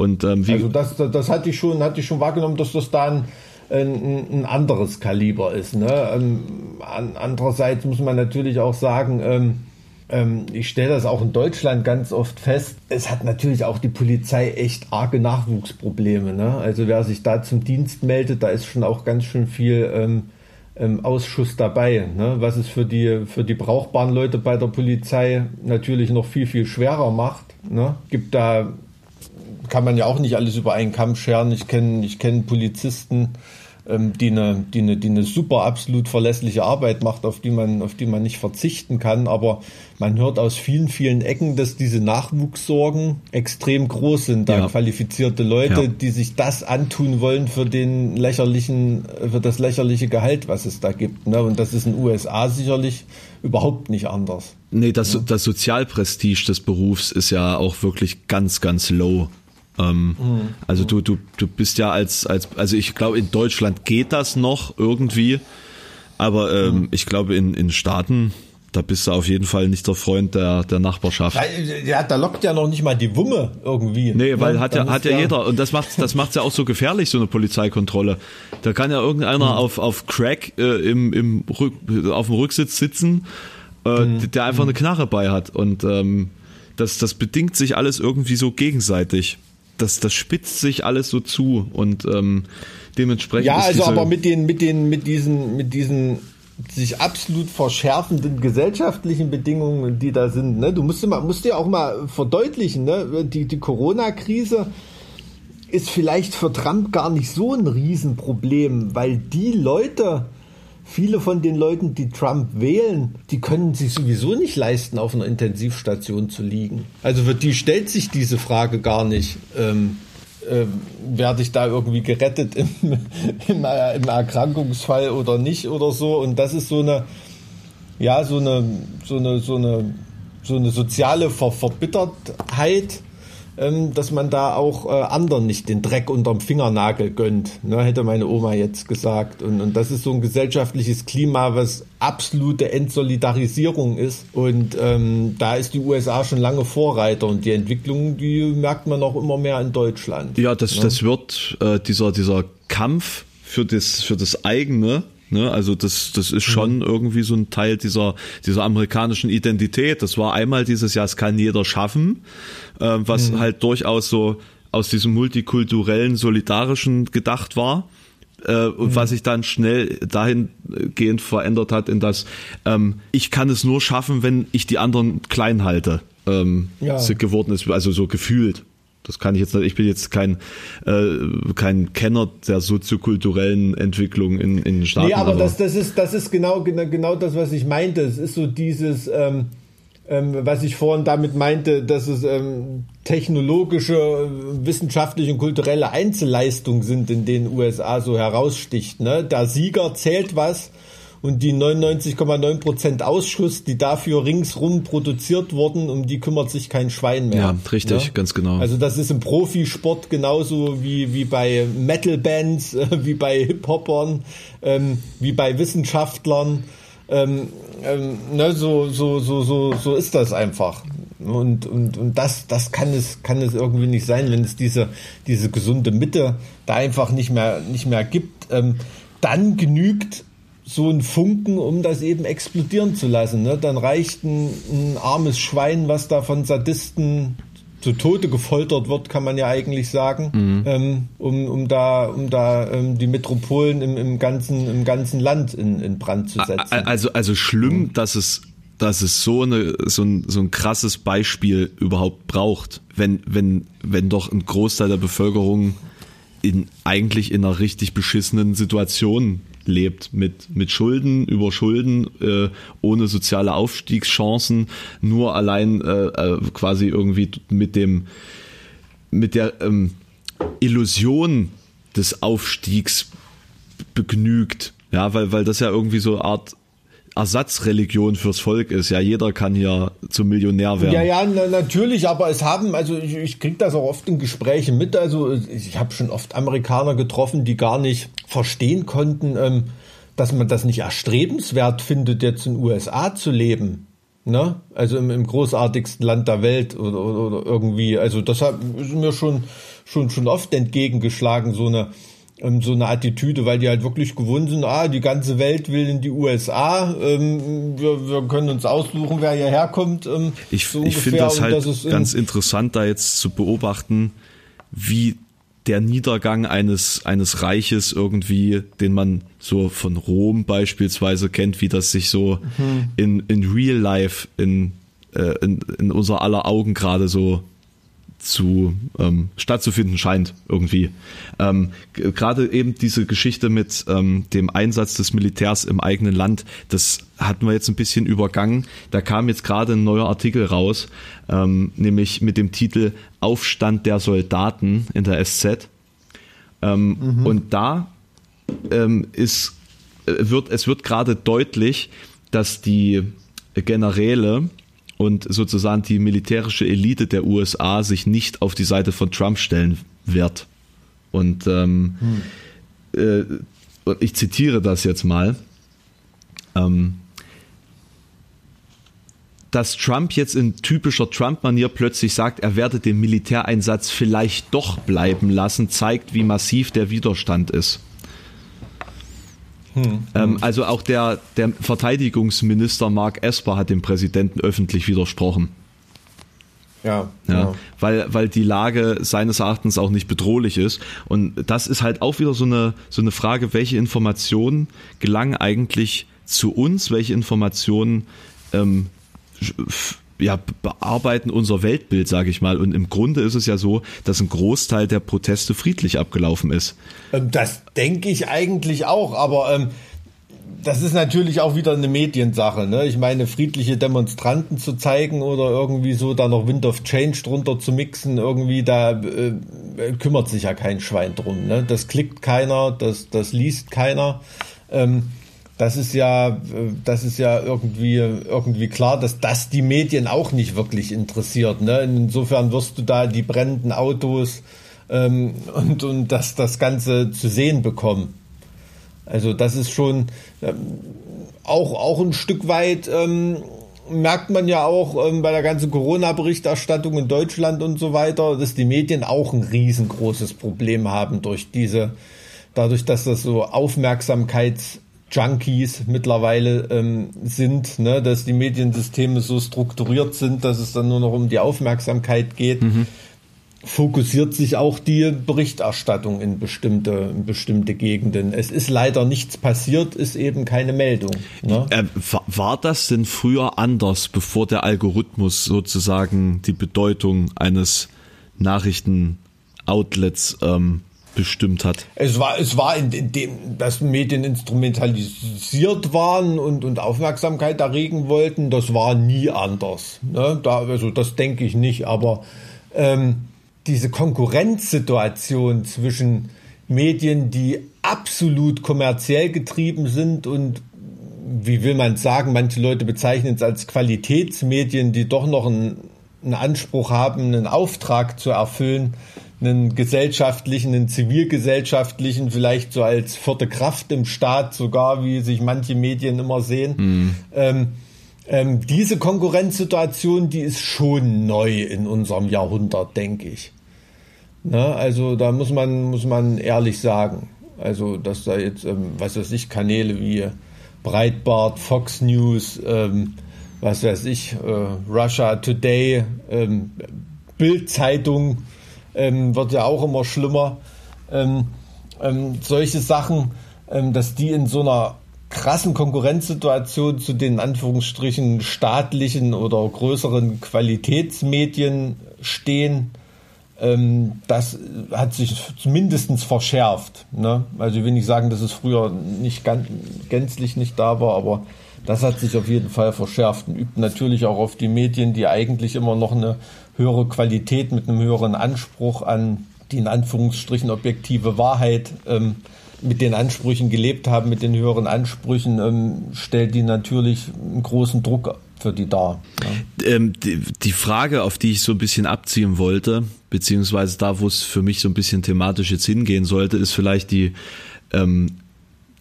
Speaker 3: Und ähm, also das, das hatte ich schon hatte ich schon wahrgenommen, dass das dann ein, ein anderes Kaliber ist. Ne? Ähm, andererseits muss man natürlich auch sagen, ähm, ähm, ich stelle das auch in Deutschland ganz oft fest. Es hat natürlich auch die Polizei echt arge Nachwuchsprobleme. Ne? Also wer sich da zum Dienst meldet, da ist schon auch ganz schön viel ähm, ähm, Ausschuss dabei, ne? was es für die, für die brauchbaren Leute bei der Polizei natürlich noch viel, viel schwerer macht. Ne? Gibt da, kann man ja auch nicht alles über einen Kamm scheren. Ich kenne ich kenn Polizisten, ähm, die eine, die eine, die eine super absolut verlässliche Arbeit macht, auf die man, auf die man nicht verzichten kann. Aber man hört aus vielen, vielen Ecken, dass diese Nachwuchssorgen extrem groß sind. Da ja. qualifizierte Leute, ja. die sich das antun wollen für den lächerlichen, für das lächerliche Gehalt, was es da gibt. Ne? Und das ist in den USA sicherlich überhaupt nicht anders.
Speaker 2: Nee, das, das Sozialprestige des Berufs ist ja auch wirklich ganz, ganz low. Ähm, mhm. Also du, du, du bist ja als, als, also ich glaube, in Deutschland geht das noch irgendwie, aber ähm, mhm. ich glaube, in, in Staaten, da bist du auf jeden Fall nicht der Freund der, der Nachbarschaft.
Speaker 3: Ja, da lockt ja noch nicht mal die Wumme irgendwie.
Speaker 2: Nee, weil ja, hat ja, hat ja, jeder. Und das macht das macht's ja auch so gefährlich, so eine Polizeikontrolle. Da kann ja irgendeiner mhm. auf, auf Crack äh, im, im Rück, auf dem Rücksitz sitzen, äh, mhm. der einfach eine Knarre bei hat. Und ähm, das, das bedingt sich alles irgendwie so gegenseitig das, das spitzt sich alles so zu und ähm, dementsprechend.
Speaker 3: Ja, also aber mit den, mit den, mit diesen, mit diesen sich absolut verschärfenden gesellschaftlichen Bedingungen, die da sind. Ne? Du musst, mal, musst dir auch mal verdeutlichen, ne? die, die Corona-Krise ist vielleicht für Trump gar nicht so ein Riesenproblem, weil die Leute, viele von den Leuten, die Trump wählen, die können sich sowieso nicht leisten, auf einer Intensivstation zu liegen. Also für die stellt sich diese Frage gar nicht. Ähm, äh, werde ich da irgendwie gerettet im, im, im, Erkrankungsfall oder nicht oder so. Und das ist so eine, ja, so eine, so eine, so eine, so eine soziale Ver Verbittertheit, ähm, dass man da auch äh, anderen nicht den Dreck unterm Fingernagel gönnt, ne, hätte meine Oma jetzt gesagt. Und, und das ist so ein gesellschaftliches Klima, was absolute Entsolidarisierung ist. Und ähm, da ist die USA schon lange Vorreiter und die Entwicklung, die merkt man auch immer mehr in Deutschland.
Speaker 2: Ja, das, ne? das wird äh, dieser, dieser Kampf für das, für das eigene, Ne, also das, das ist schon mhm. irgendwie so ein Teil dieser, dieser amerikanischen Identität. Das war einmal dieses Jahr, es kann jeder schaffen, äh, was mhm. halt durchaus so aus diesem multikulturellen, solidarischen gedacht war. Äh, und mhm. was sich dann schnell dahingehend verändert hat, in das ähm, ich kann es nur schaffen, wenn ich die anderen klein halte. Ähm, ja. geworden ist, also so gefühlt. Das kann ich jetzt nicht. Ich bin jetzt kein, äh, kein Kenner der soziokulturellen Entwicklung in, in den Staaten.
Speaker 3: Nee, aber, aber das, das, ist, das ist genau, genau das, was ich meinte. Es ist so dieses, ähm, ähm, was ich vorhin damit meinte, dass es ähm, technologische, wissenschaftliche und kulturelle Einzelleistungen sind, in denen USA so heraussticht. Ne? Der Sieger zählt was und die 99,9% Ausschuss, die dafür ringsrum produziert wurden, um die kümmert sich kein Schwein mehr. Ja,
Speaker 2: richtig, ja? ganz genau.
Speaker 3: Also das ist im Profisport genauso wie, wie bei Metal-Bands, äh, wie bei Hip-Hopern, ähm, wie bei Wissenschaftlern. Ähm, ähm, ne, so, so, so, so, so ist das einfach. Und, und, und das, das kann es, kann es irgendwie nicht sein, wenn es diese, diese gesunde Mitte da einfach nicht mehr, nicht mehr gibt. Ähm, dann genügt so ein Funken, um das eben explodieren zu lassen. Ne? Dann reicht ein, ein armes Schwein, was da von Sadisten zu Tode gefoltert wird, kann man ja eigentlich sagen, mhm. ähm, um, um da, um da ähm, die Metropolen im, im, ganzen, im ganzen Land in, in Brand zu setzen.
Speaker 2: Also, also schlimm, mhm. dass es, dass es so, eine, so, ein, so ein krasses Beispiel überhaupt braucht, wenn, wenn, wenn doch ein Großteil der Bevölkerung in, eigentlich in einer richtig beschissenen Situation lebt mit, mit Schulden über Schulden, äh, ohne soziale Aufstiegschancen, nur allein äh, äh, quasi irgendwie mit dem mit der ähm, Illusion des Aufstiegs begnügt. Ja, weil, weil das ja irgendwie so eine Art Ersatzreligion fürs Volk ist. Ja, jeder kann hier zum Millionär werden.
Speaker 3: Ja, ja, na, natürlich, aber es haben, also ich, ich kriege das auch oft in Gesprächen mit. Also ich habe schon oft Amerikaner getroffen, die gar nicht verstehen konnten, ähm, dass man das nicht erstrebenswert findet, jetzt in den USA zu leben. Ne? Also im, im großartigsten Land der Welt oder, oder, oder irgendwie. Also das hat, ist mir schon, schon, schon oft entgegengeschlagen, so eine ähm, so eine Attitüde, weil die halt wirklich gewohnt sind, ah, die ganze Welt will in die USA, ähm, wir, wir können uns aussuchen, wer hierher kommt. Ähm,
Speaker 2: ich so ich finde das halt das ganz interessant, da jetzt zu beobachten, wie der Niedergang eines, eines Reiches irgendwie, den man so von Rom beispielsweise kennt, wie das sich so mhm. in, in Real Life in, äh, in, in unser aller Augen gerade so zu ähm, stattzufinden scheint irgendwie. Ähm, Gerade eben diese Geschichte mit ähm, dem Einsatz des Militärs im eigenen Land, das hatten wir jetzt ein bisschen übergangen. Da kam jetzt gerade ein neuer Artikel raus, ähm, nämlich mit dem Titel Aufstand der Soldaten in der SZ. Ähm, mhm. Und da ähm, ist äh, wird es wird gerade deutlich, dass die Generäle und sozusagen die militärische Elite der USA sich nicht auf die Seite von Trump stellen wird. Und ähm, hm. äh, ich zitiere das jetzt mal. Ähm, dass Trump jetzt in typischer Trump-Manier plötzlich sagt, er werde den Militäreinsatz vielleicht doch bleiben lassen, zeigt, wie massiv der Widerstand ist. Hm, ähm, also auch der, der Verteidigungsminister Mark Esper hat dem Präsidenten öffentlich widersprochen. Ja, ja, ja, Weil, weil die Lage seines Erachtens auch nicht bedrohlich ist. Und das ist halt auch wieder so eine, so eine Frage, welche Informationen gelangen eigentlich zu uns, welche Informationen ähm, ja, bearbeiten unser Weltbild, sage ich mal. Und im Grunde ist es ja so, dass ein Großteil der Proteste friedlich abgelaufen ist.
Speaker 3: Ähm, das denke ich eigentlich auch, aber ähm, das ist natürlich auch wieder eine Mediensache. Ne? Ich meine, friedliche Demonstranten zu zeigen oder irgendwie so da noch Wind of Change drunter zu mixen, irgendwie da äh, kümmert sich ja kein Schwein drum. Ne? Das klickt keiner, das, das liest keiner. Ähm, das ist ja, das ist ja irgendwie, irgendwie klar, dass das die Medien auch nicht wirklich interessiert. Ne? Insofern wirst du da die brennenden Autos ähm, und, und das, das Ganze zu sehen bekommen. Also das ist schon ähm, auch, auch ein Stück weit, ähm, merkt man ja auch ähm, bei der ganzen Corona-Berichterstattung in Deutschland und so weiter, dass die Medien auch ein riesengroßes Problem haben durch diese, dadurch, dass das so Aufmerksamkeits Junkies mittlerweile ähm, sind, ne? dass die Mediensysteme so strukturiert sind, dass es dann nur noch um die Aufmerksamkeit geht, mhm. fokussiert sich auch die Berichterstattung in bestimmte, in bestimmte Gegenden. Es ist leider nichts passiert, ist eben keine Meldung. Ne?
Speaker 2: Äh, war das denn früher anders, bevor der Algorithmus sozusagen die Bedeutung eines Nachrichtenoutlets ähm, bestimmt hat.
Speaker 3: Es war, es war in, dem, dass Medien instrumentalisiert waren und, und Aufmerksamkeit erregen wollten, das war nie anders. Ne? Da, also das denke ich nicht, aber ähm, diese Konkurrenzsituation zwischen Medien, die absolut kommerziell getrieben sind und wie will man sagen, manche Leute bezeichnen es als Qualitätsmedien, die doch noch einen, einen Anspruch haben, einen Auftrag zu erfüllen, einen gesellschaftlichen, einen zivilgesellschaftlichen, vielleicht so als vierte Kraft im Staat sogar, wie sich manche Medien immer sehen. Mhm. Ähm, ähm, diese Konkurrenzsituation, die ist schon neu in unserem Jahrhundert, denke ich. Na, also da muss man, muss man ehrlich sagen. Also, dass da jetzt, ähm, was weiß ich, Kanäle wie Breitbart, Fox News, ähm, was weiß ich, äh, Russia Today, ähm, Bild-Zeitung, ähm, wird ja auch immer schlimmer. Ähm, ähm, solche Sachen, ähm, dass die in so einer krassen Konkurrenzsituation zu den Anführungsstrichen staatlichen oder größeren Qualitätsmedien stehen, ähm, das hat sich zumindest verschärft. Ne? Also ich will nicht sagen, dass es früher nicht ganz, gänzlich nicht da war, aber das hat sich auf jeden Fall verschärft und übt natürlich auch auf die Medien, die eigentlich immer noch eine höhere Qualität mit einem höheren Anspruch an die in Anführungsstrichen objektive Wahrheit ähm, mit den Ansprüchen gelebt haben, mit den höheren Ansprüchen, ähm, stellt die natürlich einen großen Druck für die dar.
Speaker 2: Ja. Ähm, die, die, Frage, auf die ich so ein bisschen abziehen wollte, beziehungsweise da, wo es für mich so ein bisschen thematisch jetzt hingehen sollte, ist vielleicht die ähm,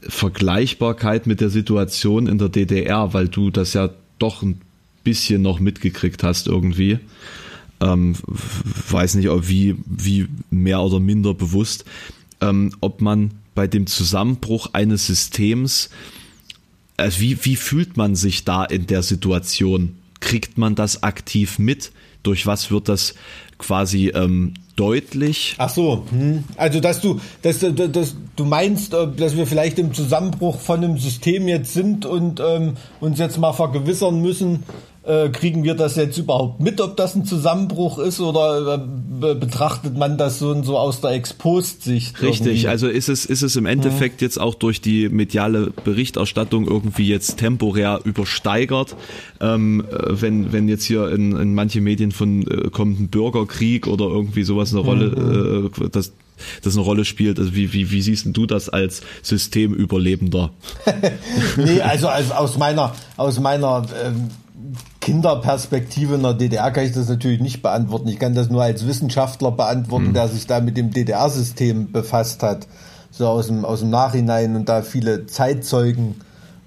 Speaker 2: Vergleichbarkeit mit der Situation in der DDR, weil du das ja doch ein bisschen noch mitgekriegt hast irgendwie. Ähm, weiß nicht, wie, wie mehr oder minder bewusst, ähm, ob man bei dem Zusammenbruch eines Systems, also wie, wie fühlt man sich da in der Situation? Kriegt man das aktiv mit? Durch was wird das quasi ähm, deutlich.
Speaker 3: Ach so, hm. also dass du, dass, dass, dass, du meinst, äh, dass wir vielleicht im Zusammenbruch von einem System jetzt sind und ähm, uns jetzt mal vergewissern müssen, äh, kriegen wir das jetzt überhaupt mit, ob das ein Zusammenbruch ist oder äh, betrachtet man das so, so aus der Expost-Sicht?
Speaker 2: Richtig, irgendwie? also ist es, ist es im Endeffekt ja. jetzt auch durch die mediale Berichterstattung irgendwie jetzt temporär übersteigert, ähm, äh, wenn, wenn jetzt hier in, in manche Medien von äh, kommt ein Bürgerkrieg oder irgendwie sowas eine Rolle, mhm. äh, das das eine Rolle spielt. Also wie, wie, wie siehst du das als Systemüberlebender?
Speaker 3: nee, also, also aus meiner, aus meiner ähm, Kinderperspektive in der DDR kann ich das natürlich nicht beantworten. Ich kann das nur als Wissenschaftler beantworten, mhm. der sich da mit dem DDR-System befasst hat, so aus dem, aus dem Nachhinein und da viele Zeitzeugen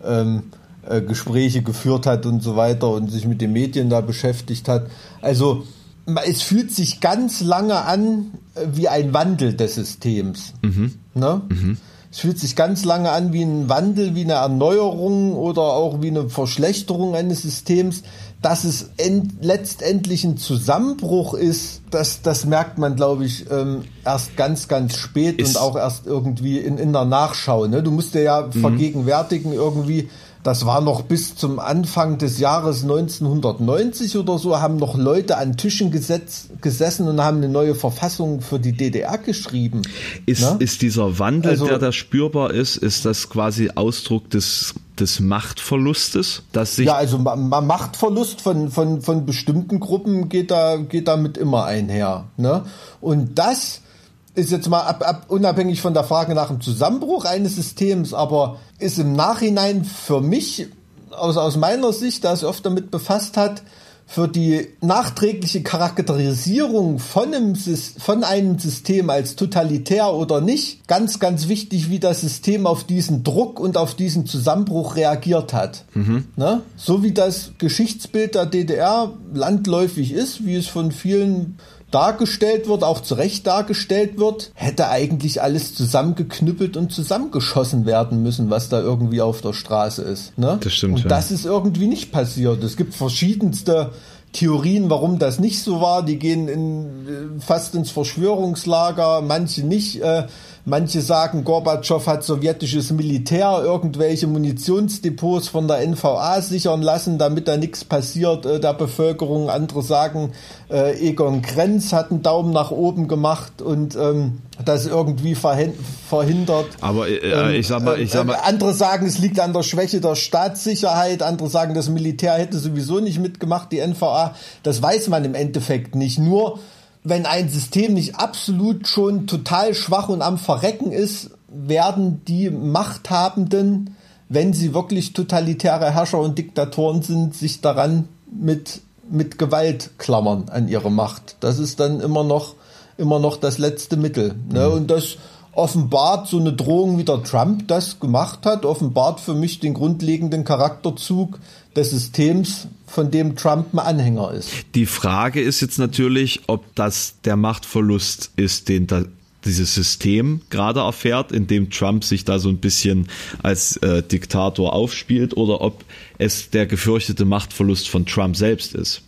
Speaker 3: ähm, äh, Gespräche geführt hat und so weiter und sich mit den Medien da beschäftigt hat. Also es fühlt sich ganz lange an äh, wie ein Wandel des Systems. Mhm. Ne? Mhm. Es fühlt sich ganz lange an wie ein Wandel, wie eine Erneuerung oder auch wie eine Verschlechterung eines Systems. Dass es end, letztendlich ein Zusammenbruch ist, das, das merkt man, glaube ich, ähm, erst ganz, ganz spät ist und auch erst irgendwie in, in der Nachschau. Ne? Du musst dir ja mhm. vergegenwärtigen irgendwie, das war noch bis zum Anfang des Jahres 1990 oder so, haben noch Leute an Tischen gesetz, gesessen und haben eine neue Verfassung für die DDR geschrieben.
Speaker 2: Ist, ne? ist dieser Wandel, also, der da spürbar ist, ist das quasi Ausdruck des des Machtverlustes, dass sich
Speaker 3: ja also Machtverlust von von von bestimmten Gruppen geht da geht damit immer einher, ne? Und das ist jetzt mal ab, ab, unabhängig von der Frage nach dem Zusammenbruch eines Systems, aber ist im Nachhinein für mich, aus, aus meiner Sicht, da es oft damit befasst hat, für die nachträgliche Charakterisierung von einem, von einem System als totalitär oder nicht, ganz, ganz wichtig, wie das System auf diesen Druck und auf diesen Zusammenbruch reagiert hat. Mhm. Ne? So wie das Geschichtsbild der DDR landläufig ist, wie es von vielen dargestellt wird, auch zu Recht dargestellt wird, hätte eigentlich alles zusammengeknüppelt und zusammengeschossen werden müssen, was da irgendwie auf der Straße ist. Ne?
Speaker 2: Das stimmt.
Speaker 3: Und ja. das ist irgendwie nicht passiert. Es gibt verschiedenste Theorien, warum das nicht so war. Die gehen in, äh, fast ins Verschwörungslager, manche nicht. Äh, Manche sagen, Gorbatschow hat sowjetisches Militär irgendwelche Munitionsdepots von der NVA sichern lassen, damit da nichts passiert äh, der Bevölkerung. Andere sagen, äh, Egon Krenz hat einen Daumen nach oben gemacht und ähm, das irgendwie verhindert.
Speaker 2: Aber äh, äh, ich sag mal, ich sag mal.
Speaker 3: Äh, andere sagen, es liegt an der Schwäche der Staatssicherheit. Andere sagen, das Militär hätte sowieso nicht mitgemacht, die NVA. Das weiß man im Endeffekt nicht. Nur wenn ein System nicht absolut schon total schwach und am Verrecken ist, werden die Machthabenden, wenn sie wirklich totalitäre Herrscher und Diktatoren sind, sich daran mit, mit Gewalt klammern an ihre Macht. Das ist dann immer noch, immer noch das letzte Mittel. Ne? Mhm. Und das offenbart so eine Drohung, wie der Trump das gemacht hat, offenbart für mich den grundlegenden Charakterzug des Systems, von dem Trump ein Anhänger ist.
Speaker 2: Die Frage ist jetzt natürlich, ob das der Machtverlust ist, den da dieses System gerade erfährt, in dem Trump sich da so ein bisschen als äh, Diktator aufspielt, oder ob es der gefürchtete Machtverlust von Trump selbst ist.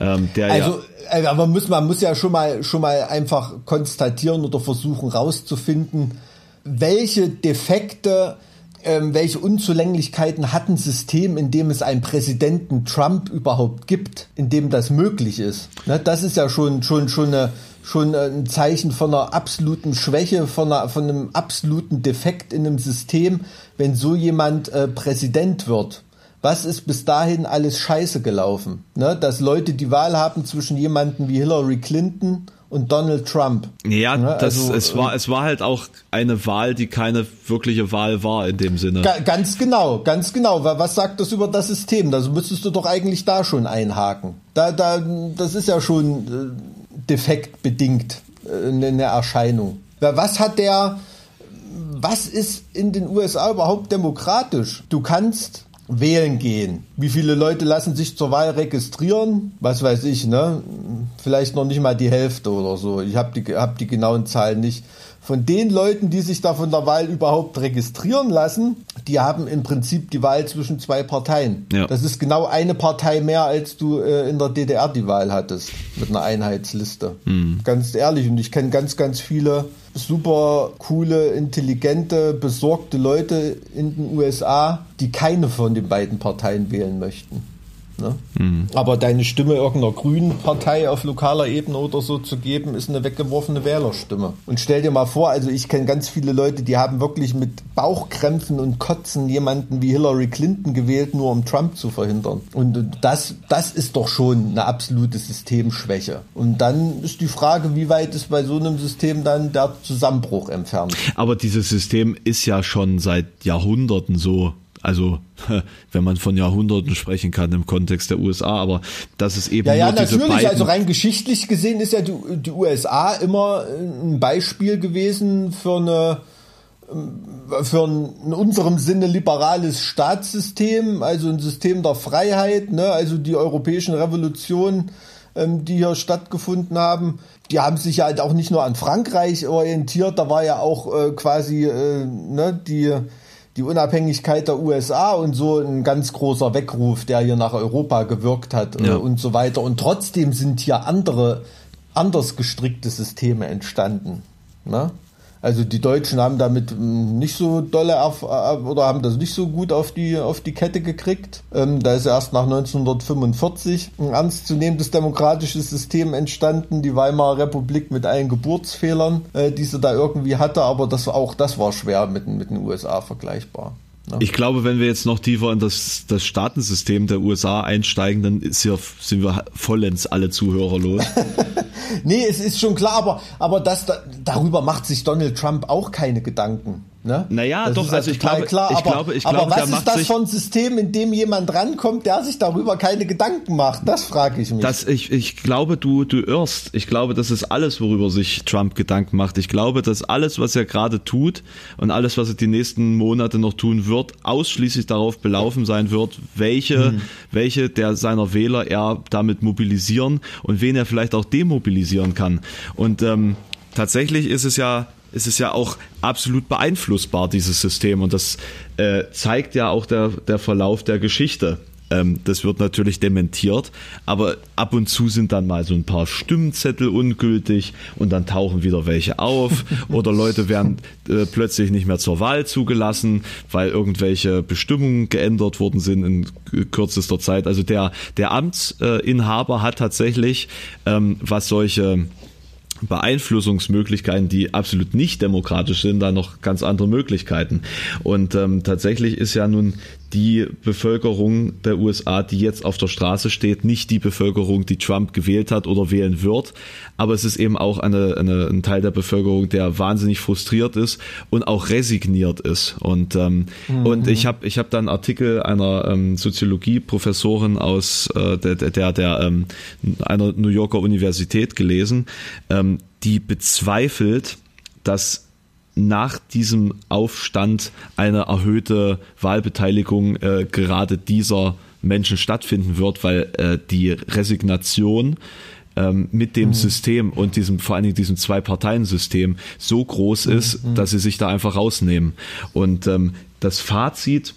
Speaker 3: Ähm, also, ja äh, aber muss, man muss ja schon mal, schon mal einfach konstatieren oder versuchen rauszufinden, welche Defekte ähm, welche Unzulänglichkeiten hat ein System, in dem es einen Präsidenten Trump überhaupt gibt, in dem das möglich ist. Ne, das ist ja schon, schon, schon, eine, schon ein Zeichen von einer absoluten Schwäche, von, einer, von einem absoluten Defekt in einem System, wenn so jemand äh, Präsident wird. Was ist bis dahin alles scheiße gelaufen? Ne, dass Leute die Wahl haben zwischen jemanden wie Hillary Clinton und Donald Trump.
Speaker 2: Ja, ja das, also, es war, es war halt auch eine Wahl, die keine wirkliche Wahl war in dem Sinne.
Speaker 3: Ga, ganz genau, ganz genau. Was sagt das über das System? Das müsstest du doch eigentlich da schon einhaken. Da, da, das ist ja schon äh, defektbedingt äh, eine Erscheinung. Was hat der, was ist in den USA überhaupt demokratisch? Du kannst wählen gehen. Wie viele Leute lassen sich zur Wahl registrieren? Was weiß ich, ne? Vielleicht noch nicht mal die Hälfte oder so. Ich habe die, hab die genauen Zahlen nicht. Von den Leuten, die sich da von der Wahl überhaupt registrieren lassen, die haben im Prinzip die Wahl zwischen zwei Parteien. Ja. Das ist genau eine Partei mehr, als du äh, in der DDR die Wahl hattest, mit einer Einheitsliste. Mhm. Ganz ehrlich, und ich kenne ganz, ganz viele super coole, intelligente, besorgte Leute in den USA, die keine von den beiden Parteien wählen möchten. Ne? Mhm. Aber deine Stimme irgendeiner grünen Partei auf lokaler Ebene oder so zu geben, ist eine weggeworfene Wählerstimme. Und stell dir mal vor, also ich kenne ganz viele Leute, die haben wirklich mit Bauchkrämpfen und Kotzen jemanden wie Hillary Clinton gewählt, nur um Trump zu verhindern. Und das, das ist doch schon eine absolute Systemschwäche. Und dann ist die Frage, wie weit ist bei so einem System dann der Zusammenbruch entfernt.
Speaker 2: Aber dieses System ist ja schon seit Jahrhunderten so also wenn man von Jahrhunderten sprechen kann im Kontext der USA, aber das ist eben
Speaker 3: ja, ja, natürlich. Also rein geschichtlich gesehen ist ja die, die USA immer ein Beispiel gewesen für eine für ein in unserem Sinne liberales Staatssystem, also ein System der Freiheit, ne? also die europäischen Revolutionen, ähm, die hier stattgefunden haben, die haben sich ja halt auch nicht nur an Frankreich orientiert, da war ja auch äh, quasi äh, ne, die die Unabhängigkeit der USA und so ein ganz großer Weckruf, der hier nach Europa gewirkt hat äh, ja. und so weiter. Und trotzdem sind hier andere, anders gestrickte Systeme entstanden. Ne? Also die Deutschen haben damit hm, nicht so dolle auf, äh, oder haben das nicht so gut auf die auf die Kette gekriegt. Ähm, da ist erst nach 1945 ein ernstzunehmendes demokratisches System entstanden, die Weimarer Republik mit allen Geburtsfehlern, äh, die sie da irgendwie hatte, aber das auch das war schwer mit, mit den USA vergleichbar.
Speaker 2: Ich glaube, wenn wir jetzt noch tiefer in das, das Staatensystem der USA einsteigen, dann hier, sind wir vollends alle Zuhörer los.
Speaker 3: nee, es ist schon klar, aber, aber das, darüber macht sich Donald Trump auch keine Gedanken. Ne?
Speaker 2: Naja, das doch, also ich glaube,
Speaker 3: klar, ich aber, glaube, ich glaube, aber was ist das für ein System, in dem jemand rankommt, der sich darüber keine Gedanken macht? Das frage ich mich.
Speaker 2: Das, ich, ich glaube, du, du irrst. Ich glaube, das ist alles, worüber sich Trump Gedanken macht. Ich glaube, dass alles, was er gerade tut und alles, was er die nächsten Monate noch tun wird, ausschließlich darauf belaufen sein wird, welche, hm. welche der seiner Wähler er damit mobilisieren und wen er vielleicht auch demobilisieren kann. Und ähm, tatsächlich ist es ja es ist ja auch absolut beeinflussbar, dieses System. Und das äh, zeigt ja auch der, der Verlauf der Geschichte. Ähm, das wird natürlich dementiert, aber ab und zu sind dann mal so ein paar Stimmzettel ungültig und dann tauchen wieder welche auf oder Leute werden äh, plötzlich nicht mehr zur Wahl zugelassen, weil irgendwelche Bestimmungen geändert worden sind in kürzester Zeit. Also der, der Amtsinhaber hat tatsächlich, ähm, was solche Beeinflussungsmöglichkeiten, die absolut nicht demokratisch sind, da noch ganz andere Möglichkeiten. Und ähm, tatsächlich ist ja nun die Bevölkerung der USA, die jetzt auf der Straße steht, nicht die Bevölkerung, die Trump gewählt hat oder wählen wird. Aber es ist eben auch eine, eine, ein Teil der Bevölkerung, der wahnsinnig frustriert ist und auch resigniert ist. Und, ähm, mhm. und ich habe ich hab da einen Artikel einer ähm, Soziologie-Professorin aus äh, der, der, der ähm, einer New Yorker Universität gelesen, ähm, die bezweifelt, dass nach diesem Aufstand eine erhöhte Wahlbeteiligung äh, gerade dieser Menschen stattfinden wird, weil äh, die Resignation ähm, mit dem mhm. System und diesem vor allen Dingen diesem Zwei-Parteien-System so groß mhm. ist, mhm. dass sie sich da einfach rausnehmen. Und ähm, das Fazit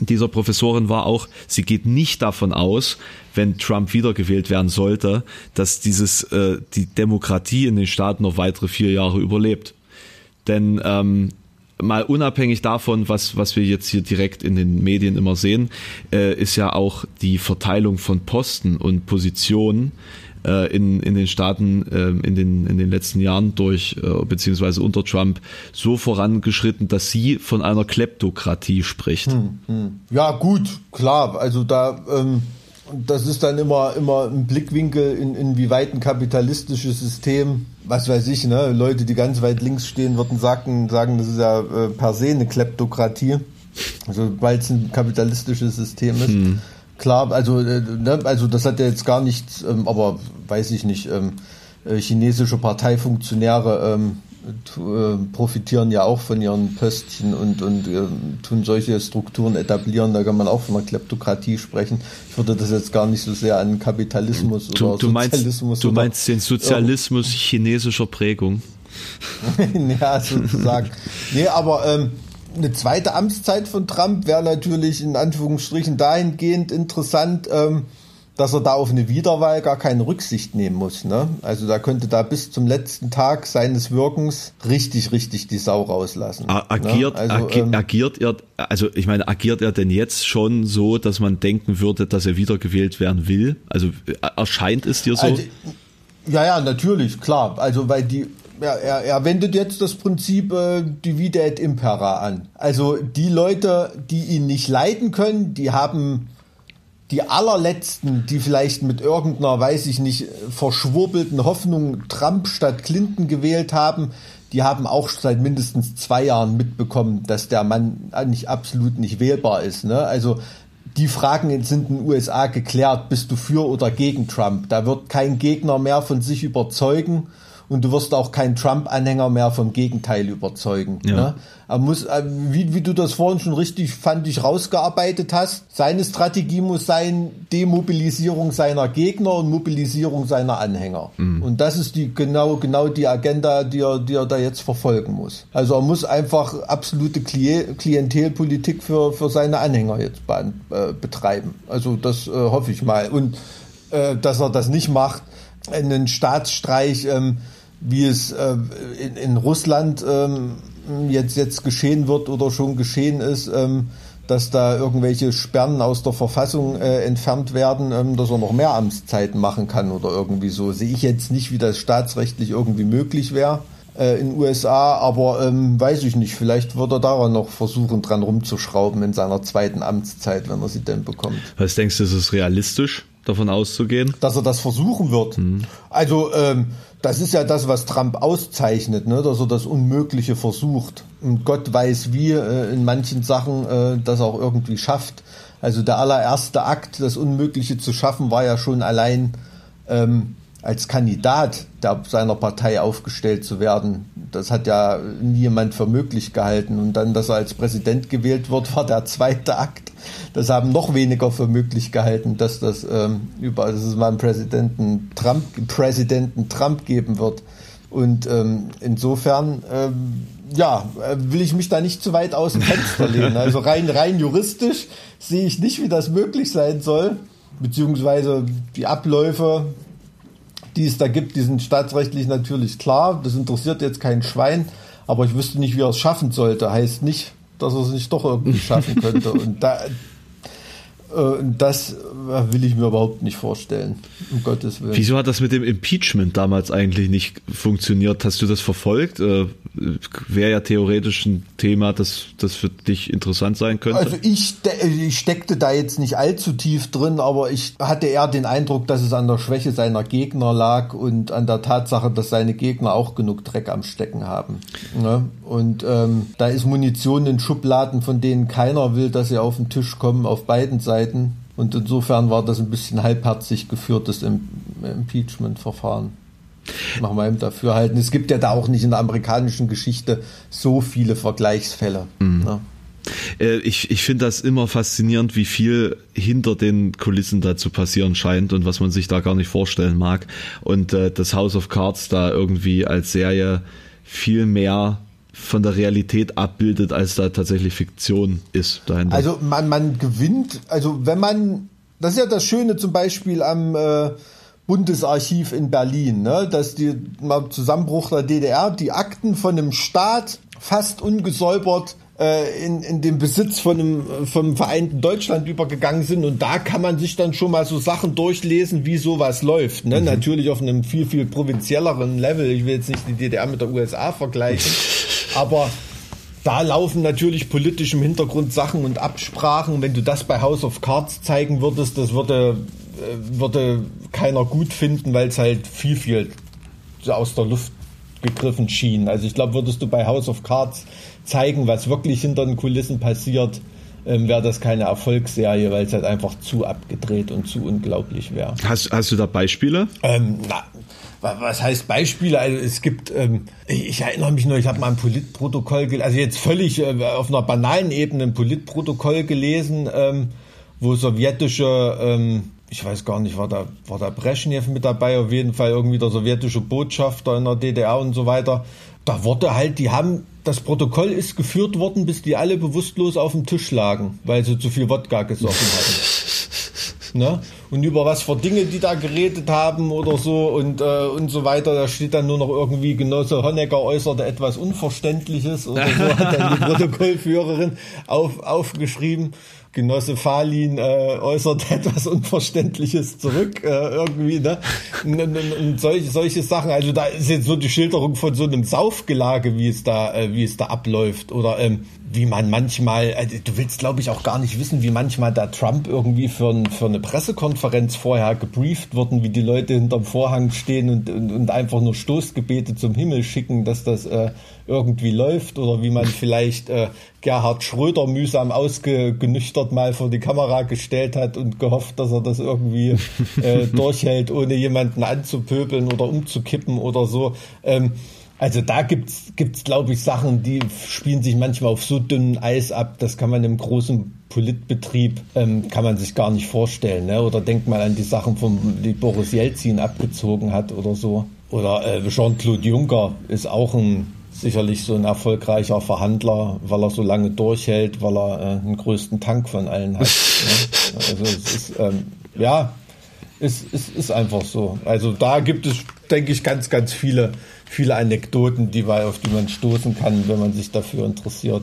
Speaker 2: dieser Professorin war auch, sie geht nicht davon aus, wenn Trump wiedergewählt werden sollte, dass dieses äh, die Demokratie in den Staaten noch weitere vier Jahre überlebt. Denn ähm, mal unabhängig davon, was, was wir jetzt hier direkt in den Medien immer sehen, äh, ist ja auch die Verteilung von Posten und Positionen äh, in, in den Staaten äh, in, den, in den letzten Jahren durch, äh, beziehungsweise unter Trump, so vorangeschritten, dass sie von einer Kleptokratie spricht. Hm,
Speaker 3: hm. Ja, gut, klar. Also da, ähm, das ist dann immer, immer ein Blickwinkel, in, inwieweit ein kapitalistisches System was weiß ich, ne, Leute, die ganz weit links stehen, würden sagen, sagen, das ist ja äh, per se eine Kleptokratie. Also weil es ein kapitalistisches System ist. Hm. Klar, also, äh, ne, also das hat ja jetzt gar nichts, ähm, aber weiß ich nicht, ähm, äh, chinesische Parteifunktionäre ähm, äh, profitieren ja auch von ihren Pöstchen und, und äh, tun solche Strukturen etablieren. Da kann man auch von einer Kleptokratie sprechen. Ich würde das jetzt gar nicht so sehr an Kapitalismus
Speaker 2: du,
Speaker 3: oder
Speaker 2: du Sozialismus. Meinst, du meinst den Sozialismus chinesischer Prägung.
Speaker 3: ja, sozusagen. nee, aber ähm, eine zweite Amtszeit von Trump wäre natürlich in Anführungsstrichen dahingehend interessant, ähm, dass er da auf eine Wiederwahl gar keine Rücksicht nehmen muss. Ne? Also da könnte da bis zum letzten Tag seines Wirkens richtig, richtig die Sau rauslassen.
Speaker 2: Agiert, ne? also, agi ähm, agiert er, also ich meine, agiert er denn jetzt schon so, dass man denken würde, dass er wiedergewählt werden will? Also äh, erscheint es dir so?
Speaker 3: Also, ja, ja, natürlich, klar. Also weil die er, er, er wendet jetzt das Prinzip äh, Divide et Impera an. Also die Leute, die ihn nicht leiden können, die haben die allerletzten, die vielleicht mit irgendeiner, weiß ich nicht, verschwurbelten Hoffnung Trump statt Clinton gewählt haben, die haben auch seit mindestens zwei Jahren mitbekommen, dass der Mann eigentlich absolut nicht wählbar ist. Ne? Also die Fragen sind in den USA geklärt, bist du für oder gegen Trump? Da wird kein Gegner mehr von sich überzeugen und du wirst auch keinen Trump-Anhänger mehr vom Gegenteil überzeugen. Ja. Ne? Er muss, äh, wie, wie du das vorhin schon richtig, fand ich, rausgearbeitet hast, seine Strategie muss sein, Demobilisierung seiner Gegner und Mobilisierung seiner Anhänger. Mhm. Und das ist die genau, genau die Agenda, die er, die er da jetzt verfolgen muss. Also er muss einfach absolute Klientelpolitik für, für seine Anhänger jetzt äh, betreiben. Also das äh, hoffe ich mal. Und äh, dass er das nicht macht, einen Staatsstreich, ähm, wie es äh, in, in, Russland ähm, jetzt, jetzt geschehen wird oder schon geschehen ist, ähm, dass da irgendwelche Sperren aus der Verfassung äh, entfernt werden, ähm, dass er noch mehr Amtszeiten machen kann oder irgendwie so. Sehe ich jetzt nicht, wie das staatsrechtlich irgendwie möglich wäre äh, in den USA, aber ähm, weiß ich nicht. Vielleicht wird er daran noch versuchen, dran rumzuschrauben in seiner zweiten Amtszeit, wenn er sie denn bekommt.
Speaker 2: Was denkst du, ist es realistisch? davon auszugehen?
Speaker 3: Dass er das versuchen wird. Mhm. Also ähm, das ist ja das, was Trump auszeichnet, ne? dass er das Unmögliche versucht. Und Gott weiß wie äh, in manchen Sachen äh, das auch irgendwie schafft. Also der allererste Akt, das Unmögliche zu schaffen, war ja schon allein ähm, als Kandidat der, seiner Partei aufgestellt zu werden. Das hat ja niemand für möglich gehalten. Und dann, dass er als Präsident gewählt wird, war der zweite Akt. Das haben noch weniger für möglich gehalten, dass das ähm, über, dass es mal einen Präsidenten Trump, Präsidenten Trump geben wird. Und ähm, insofern, ähm, ja, will ich mich da nicht zu weit aus dem Fenster lehnen. Also rein, rein juristisch sehe ich nicht, wie das möglich sein soll. Beziehungsweise die Abläufe, die es da gibt, die sind staatsrechtlich natürlich klar. Das interessiert jetzt kein Schwein. Aber ich wüsste nicht, wie er es schaffen sollte. Heißt nicht, dass er es nicht doch irgendwie schaffen könnte. Und da, das will ich mir überhaupt nicht vorstellen, um Gottes Willen.
Speaker 2: Wieso hat das mit dem Impeachment damals eigentlich nicht funktioniert? Hast du das verfolgt? Äh, Wäre ja theoretisch ein Thema, das, das für dich interessant sein könnte.
Speaker 3: Also ich, ich steckte da jetzt nicht allzu tief drin, aber ich hatte eher den Eindruck, dass es an der Schwäche seiner Gegner lag und an der Tatsache, dass seine Gegner auch genug Dreck am Stecken haben. Ne? Und ähm, da ist Munition in Schubladen, von denen keiner will, dass sie auf den Tisch kommen, auf beiden Seiten. Seiten. Und insofern war das ein bisschen halbherzig geführtes Impeachment-Verfahren. Nach meinem Dafürhalten. Es gibt ja da auch nicht in der amerikanischen Geschichte so viele Vergleichsfälle. Mhm. Ne?
Speaker 2: Ich, ich finde das immer faszinierend, wie viel hinter den Kulissen da zu passieren scheint und was man sich da gar nicht vorstellen mag. Und äh, das House of Cards da irgendwie als Serie viel mehr von der Realität abbildet, als da tatsächlich Fiktion ist dahinter.
Speaker 3: Also man, man gewinnt, also wenn man, das ist ja das Schöne zum Beispiel am äh, Bundesarchiv in Berlin, ne, dass die mal Zusammenbruch der DDR die Akten von einem Staat fast ungesäubert äh, in, in den Besitz von einem, vom vereinten Deutschland übergegangen sind. Und da kann man sich dann schon mal so Sachen durchlesen, wie sowas läuft. Ne? Mhm. Natürlich auf einem viel, viel provinzielleren Level. Ich will jetzt nicht die DDR mit der USA vergleichen. aber da laufen natürlich politisch im Hintergrund Sachen und Absprachen. Wenn du das bei House of Cards zeigen würdest, das würde, äh, würde keiner gut finden, weil es halt viel, viel aus der Luft gegriffen schien. Also ich glaube, würdest du bei House of Cards zeigen, was wirklich hinter den Kulissen passiert, ähm, wäre das keine Erfolgsserie, weil es halt einfach zu abgedreht und zu unglaublich wäre.
Speaker 2: Hast, hast du da Beispiele?
Speaker 3: Ähm, na, was heißt Beispiele? Also es gibt, ähm, ich erinnere mich nur, ich habe mal ein Politprotokoll, also jetzt völlig äh, auf einer banalen Ebene ein Politprotokoll gelesen, ähm, wo sowjetische ähm, ich weiß gar nicht, war da, war da Brezhnev mit dabei, auf jeden Fall irgendwie der sowjetische Botschafter in der DDR und so weiter. Da wurde halt, die haben, das Protokoll ist geführt worden, bis die alle bewusstlos auf dem Tisch lagen, weil sie zu viel Wodka gesoffen hatten. ne? Und über was für Dinge die da geredet haben oder so und, äh, und so weiter, da steht dann nur noch irgendwie Genosse Honecker äußerte etwas Unverständliches oder so, hat dann die Protokollführerin auf, aufgeschrieben. Genosse Falin äh, äußert etwas Unverständliches zurück, äh, irgendwie, ne? Und, und, und solche, solche Sachen. Also da ist jetzt so die Schilderung von so einem Saufgelage, wie es da, äh, wie es da abläuft. Oder ähm, wie man manchmal, also du willst glaube ich auch gar nicht wissen, wie manchmal da Trump irgendwie für, ein, für eine Pressekonferenz vorher gebrieft wurden, wie die Leute hinterm Vorhang stehen und, und, und einfach nur Stoßgebete zum Himmel schicken, dass das äh, irgendwie läuft oder wie man vielleicht äh, Gerhard Schröder mühsam ausgenüchtert mal vor die Kamera gestellt hat und gehofft, dass er das irgendwie äh, durchhält, ohne jemanden anzupöbeln oder umzukippen oder so. Ähm, also da gibt's gibt's glaube ich Sachen, die spielen sich manchmal auf so dünnem Eis ab, das kann man im großen Politbetrieb ähm, kann man sich gar nicht vorstellen. Ne? Oder denkt mal an die Sachen, vom, die Boris Jelzin abgezogen hat oder so. Oder äh, Jean-Claude Juncker ist auch ein sicherlich so ein erfolgreicher Verhandler, weil er so lange durchhält, weil er äh, den größten Tank von allen hat. ne? Also es ist ähm, ja, es, es ist einfach so. Also da gibt es, denke ich, ganz, ganz viele viele Anekdoten, die, auf die man stoßen kann, wenn man sich dafür interessiert.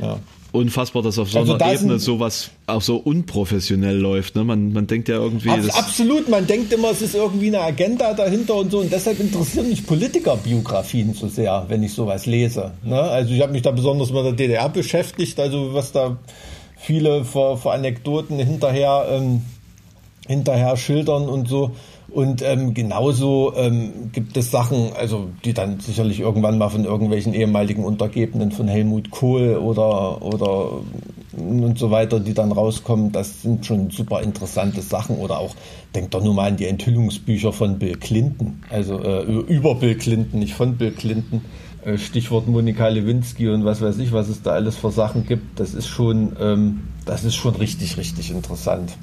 Speaker 3: Ja.
Speaker 2: Unfassbar, dass auf so also einer Ebene sowas auch so unprofessionell läuft. Ne? Man, man denkt ja irgendwie. Ab,
Speaker 3: absolut, man denkt immer, es ist irgendwie eine Agenda dahinter und so. Und deshalb interessieren mich Politikerbiografien so sehr, wenn ich sowas lese. Ne? Also ich habe mich da besonders mit der DDR beschäftigt, also was da viele für, für Anekdoten hinterher, ähm, hinterher schildern und so. Und ähm, genauso ähm, gibt es Sachen, also die dann sicherlich irgendwann mal von irgendwelchen ehemaligen Untergebenen von Helmut Kohl oder oder und so weiter, die dann rauskommen. Das sind schon super interessante Sachen. Oder auch, denkt doch nur mal an die Enthüllungsbücher von Bill Clinton, also äh, über Bill Clinton, nicht von Bill Clinton. Äh, Stichwort Monika Lewinsky und was weiß ich, was es da alles für Sachen gibt. Das ist schon, ähm, das ist schon richtig, richtig interessant.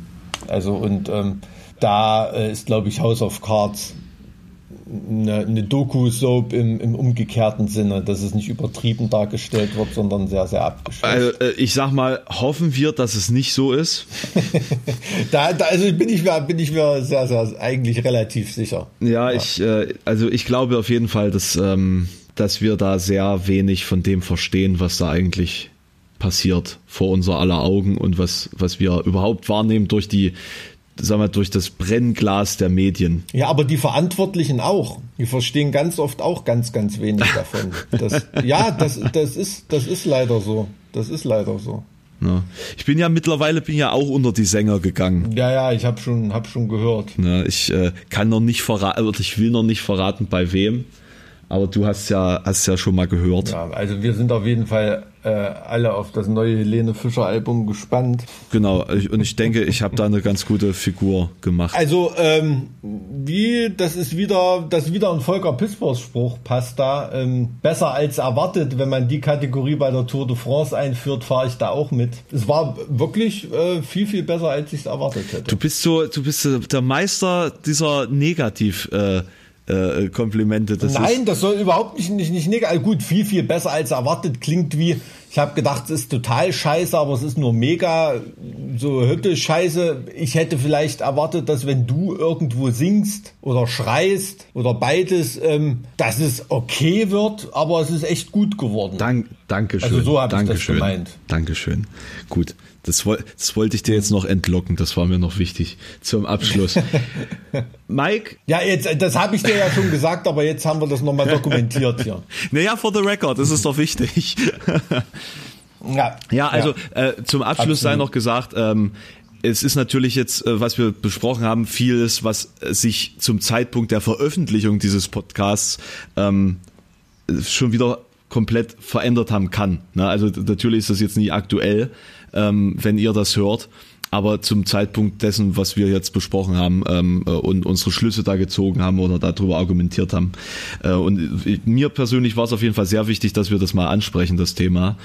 Speaker 3: Also und ähm, da äh, ist, glaube ich, House of Cards eine, eine Doku-Soap im, im umgekehrten Sinne, dass es nicht übertrieben dargestellt wird, sondern sehr, sehr abgeschwächt.
Speaker 2: Also, äh, ich sag mal, hoffen wir, dass es nicht so ist.
Speaker 3: da, da, also bin ich mir, bin ich mir sehr, sehr eigentlich relativ sicher.
Speaker 2: Ja, ja. ich, äh, also ich glaube auf jeden Fall, dass, ähm, dass wir da sehr wenig von dem verstehen, was da eigentlich passiert vor unser aller Augen und was, was wir überhaupt wahrnehmen durch die, sagen wir, durch das Brennglas der Medien.
Speaker 3: Ja, aber die Verantwortlichen auch. Die verstehen ganz oft auch ganz, ganz wenig davon. Das, ja, das, das ist, das ist leider so. Das ist leider so.
Speaker 2: Ja. Ich bin ja mittlerweile bin ja auch unter die Sänger gegangen.
Speaker 3: Ja, ja, ich habe schon, hab schon gehört.
Speaker 2: Ja, ich äh, kann noch nicht verraten, oder ich will noch nicht verraten, bei wem. Aber du hast ja, hast ja schon mal gehört.
Speaker 3: Ja, also wir sind auf jeden Fall äh, alle auf das neue Helene Fischer Album gespannt.
Speaker 2: Genau, und ich denke, ich habe da eine ganz gute Figur gemacht.
Speaker 3: Also, ähm, wie, das ist wieder, das ist wieder ein Volker Pispers Spruch, passt da. Ähm, besser als erwartet, wenn man die Kategorie bei der Tour de France einführt, fahre ich da auch mit. Es war wirklich äh, viel, viel besser, als ich es erwartet hätte.
Speaker 2: Du bist so, du bist der Meister dieser Negativ- äh, äh, Komplimente.
Speaker 3: Das Nein, das soll überhaupt nicht, nicht, nicht negativ. Also gut, viel, viel besser als erwartet. Klingt wie, ich habe gedacht, es ist total scheiße, aber es ist nur mega so hütte scheiße. Ich hätte vielleicht erwartet, dass wenn du irgendwo singst oder schreist oder beides, ähm, dass es okay wird, aber es ist echt gut geworden.
Speaker 2: Dank, Dankeschön.
Speaker 3: Also so habe ich das gemeint.
Speaker 2: Dankeschön. Gut. Das, das wollte ich dir jetzt noch entlocken, das war mir noch wichtig zum Abschluss. Mike?
Speaker 3: Ja, jetzt, das habe ich dir ja schon gesagt, aber jetzt haben wir das nochmal dokumentiert hier.
Speaker 2: Naja, for the record, das ist doch wichtig. ja, ja, also ja. Äh, zum Abschluss Absolut. sei noch gesagt, ähm, es ist natürlich jetzt, äh, was wir besprochen haben, vieles, was sich zum Zeitpunkt der Veröffentlichung dieses Podcasts ähm, schon wieder komplett verändert haben kann. Also natürlich ist das jetzt nie aktuell, ähm, wenn ihr das hört. Aber zum Zeitpunkt dessen, was wir jetzt besprochen haben ähm, äh, und unsere Schlüsse da gezogen haben oder darüber argumentiert haben. Äh, und mir persönlich war es auf jeden Fall sehr wichtig, dass wir das mal ansprechen, das Thema,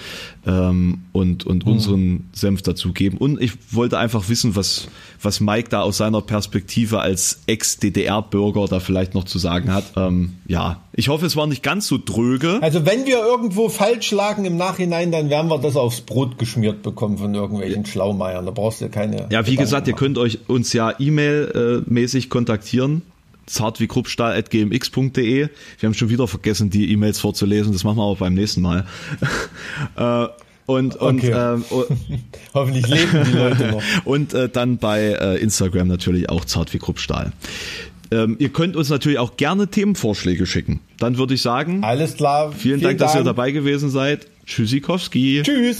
Speaker 2: ähm, und, und mhm. unseren Senf dazu geben. Und ich wollte einfach wissen, was, was Mike da aus seiner Perspektive als Ex-DDR-Bürger da vielleicht noch zu sagen hat. Ähm, ja, ich hoffe, es war nicht ganz so dröge.
Speaker 3: Also wenn wir irgendwo falsch lagen im Nachhinein, dann werden wir das aufs Brot geschmiert bekommen von irgendwelchen Schlaumeiern. Da brauchst du keine.
Speaker 2: Ja, wie Gedanken gesagt, ihr könnt euch uns ja E-Mail-mäßig kontaktieren zart wie Wir haben schon wieder vergessen, die E-Mails vorzulesen. Das machen wir aber beim nächsten Mal. äh, und, und okay. ähm,
Speaker 3: hoffentlich leben die Leute noch.
Speaker 2: und äh, dann bei äh, Instagram natürlich auch zart wie Kruppstahl. Ähm, ihr könnt uns natürlich auch gerne Themenvorschläge schicken. Dann würde ich sagen,
Speaker 3: alles klar.
Speaker 2: Vielen, vielen Dank, Dank, dass ihr dabei gewesen seid. Tschüssikowski.
Speaker 3: Tschüss.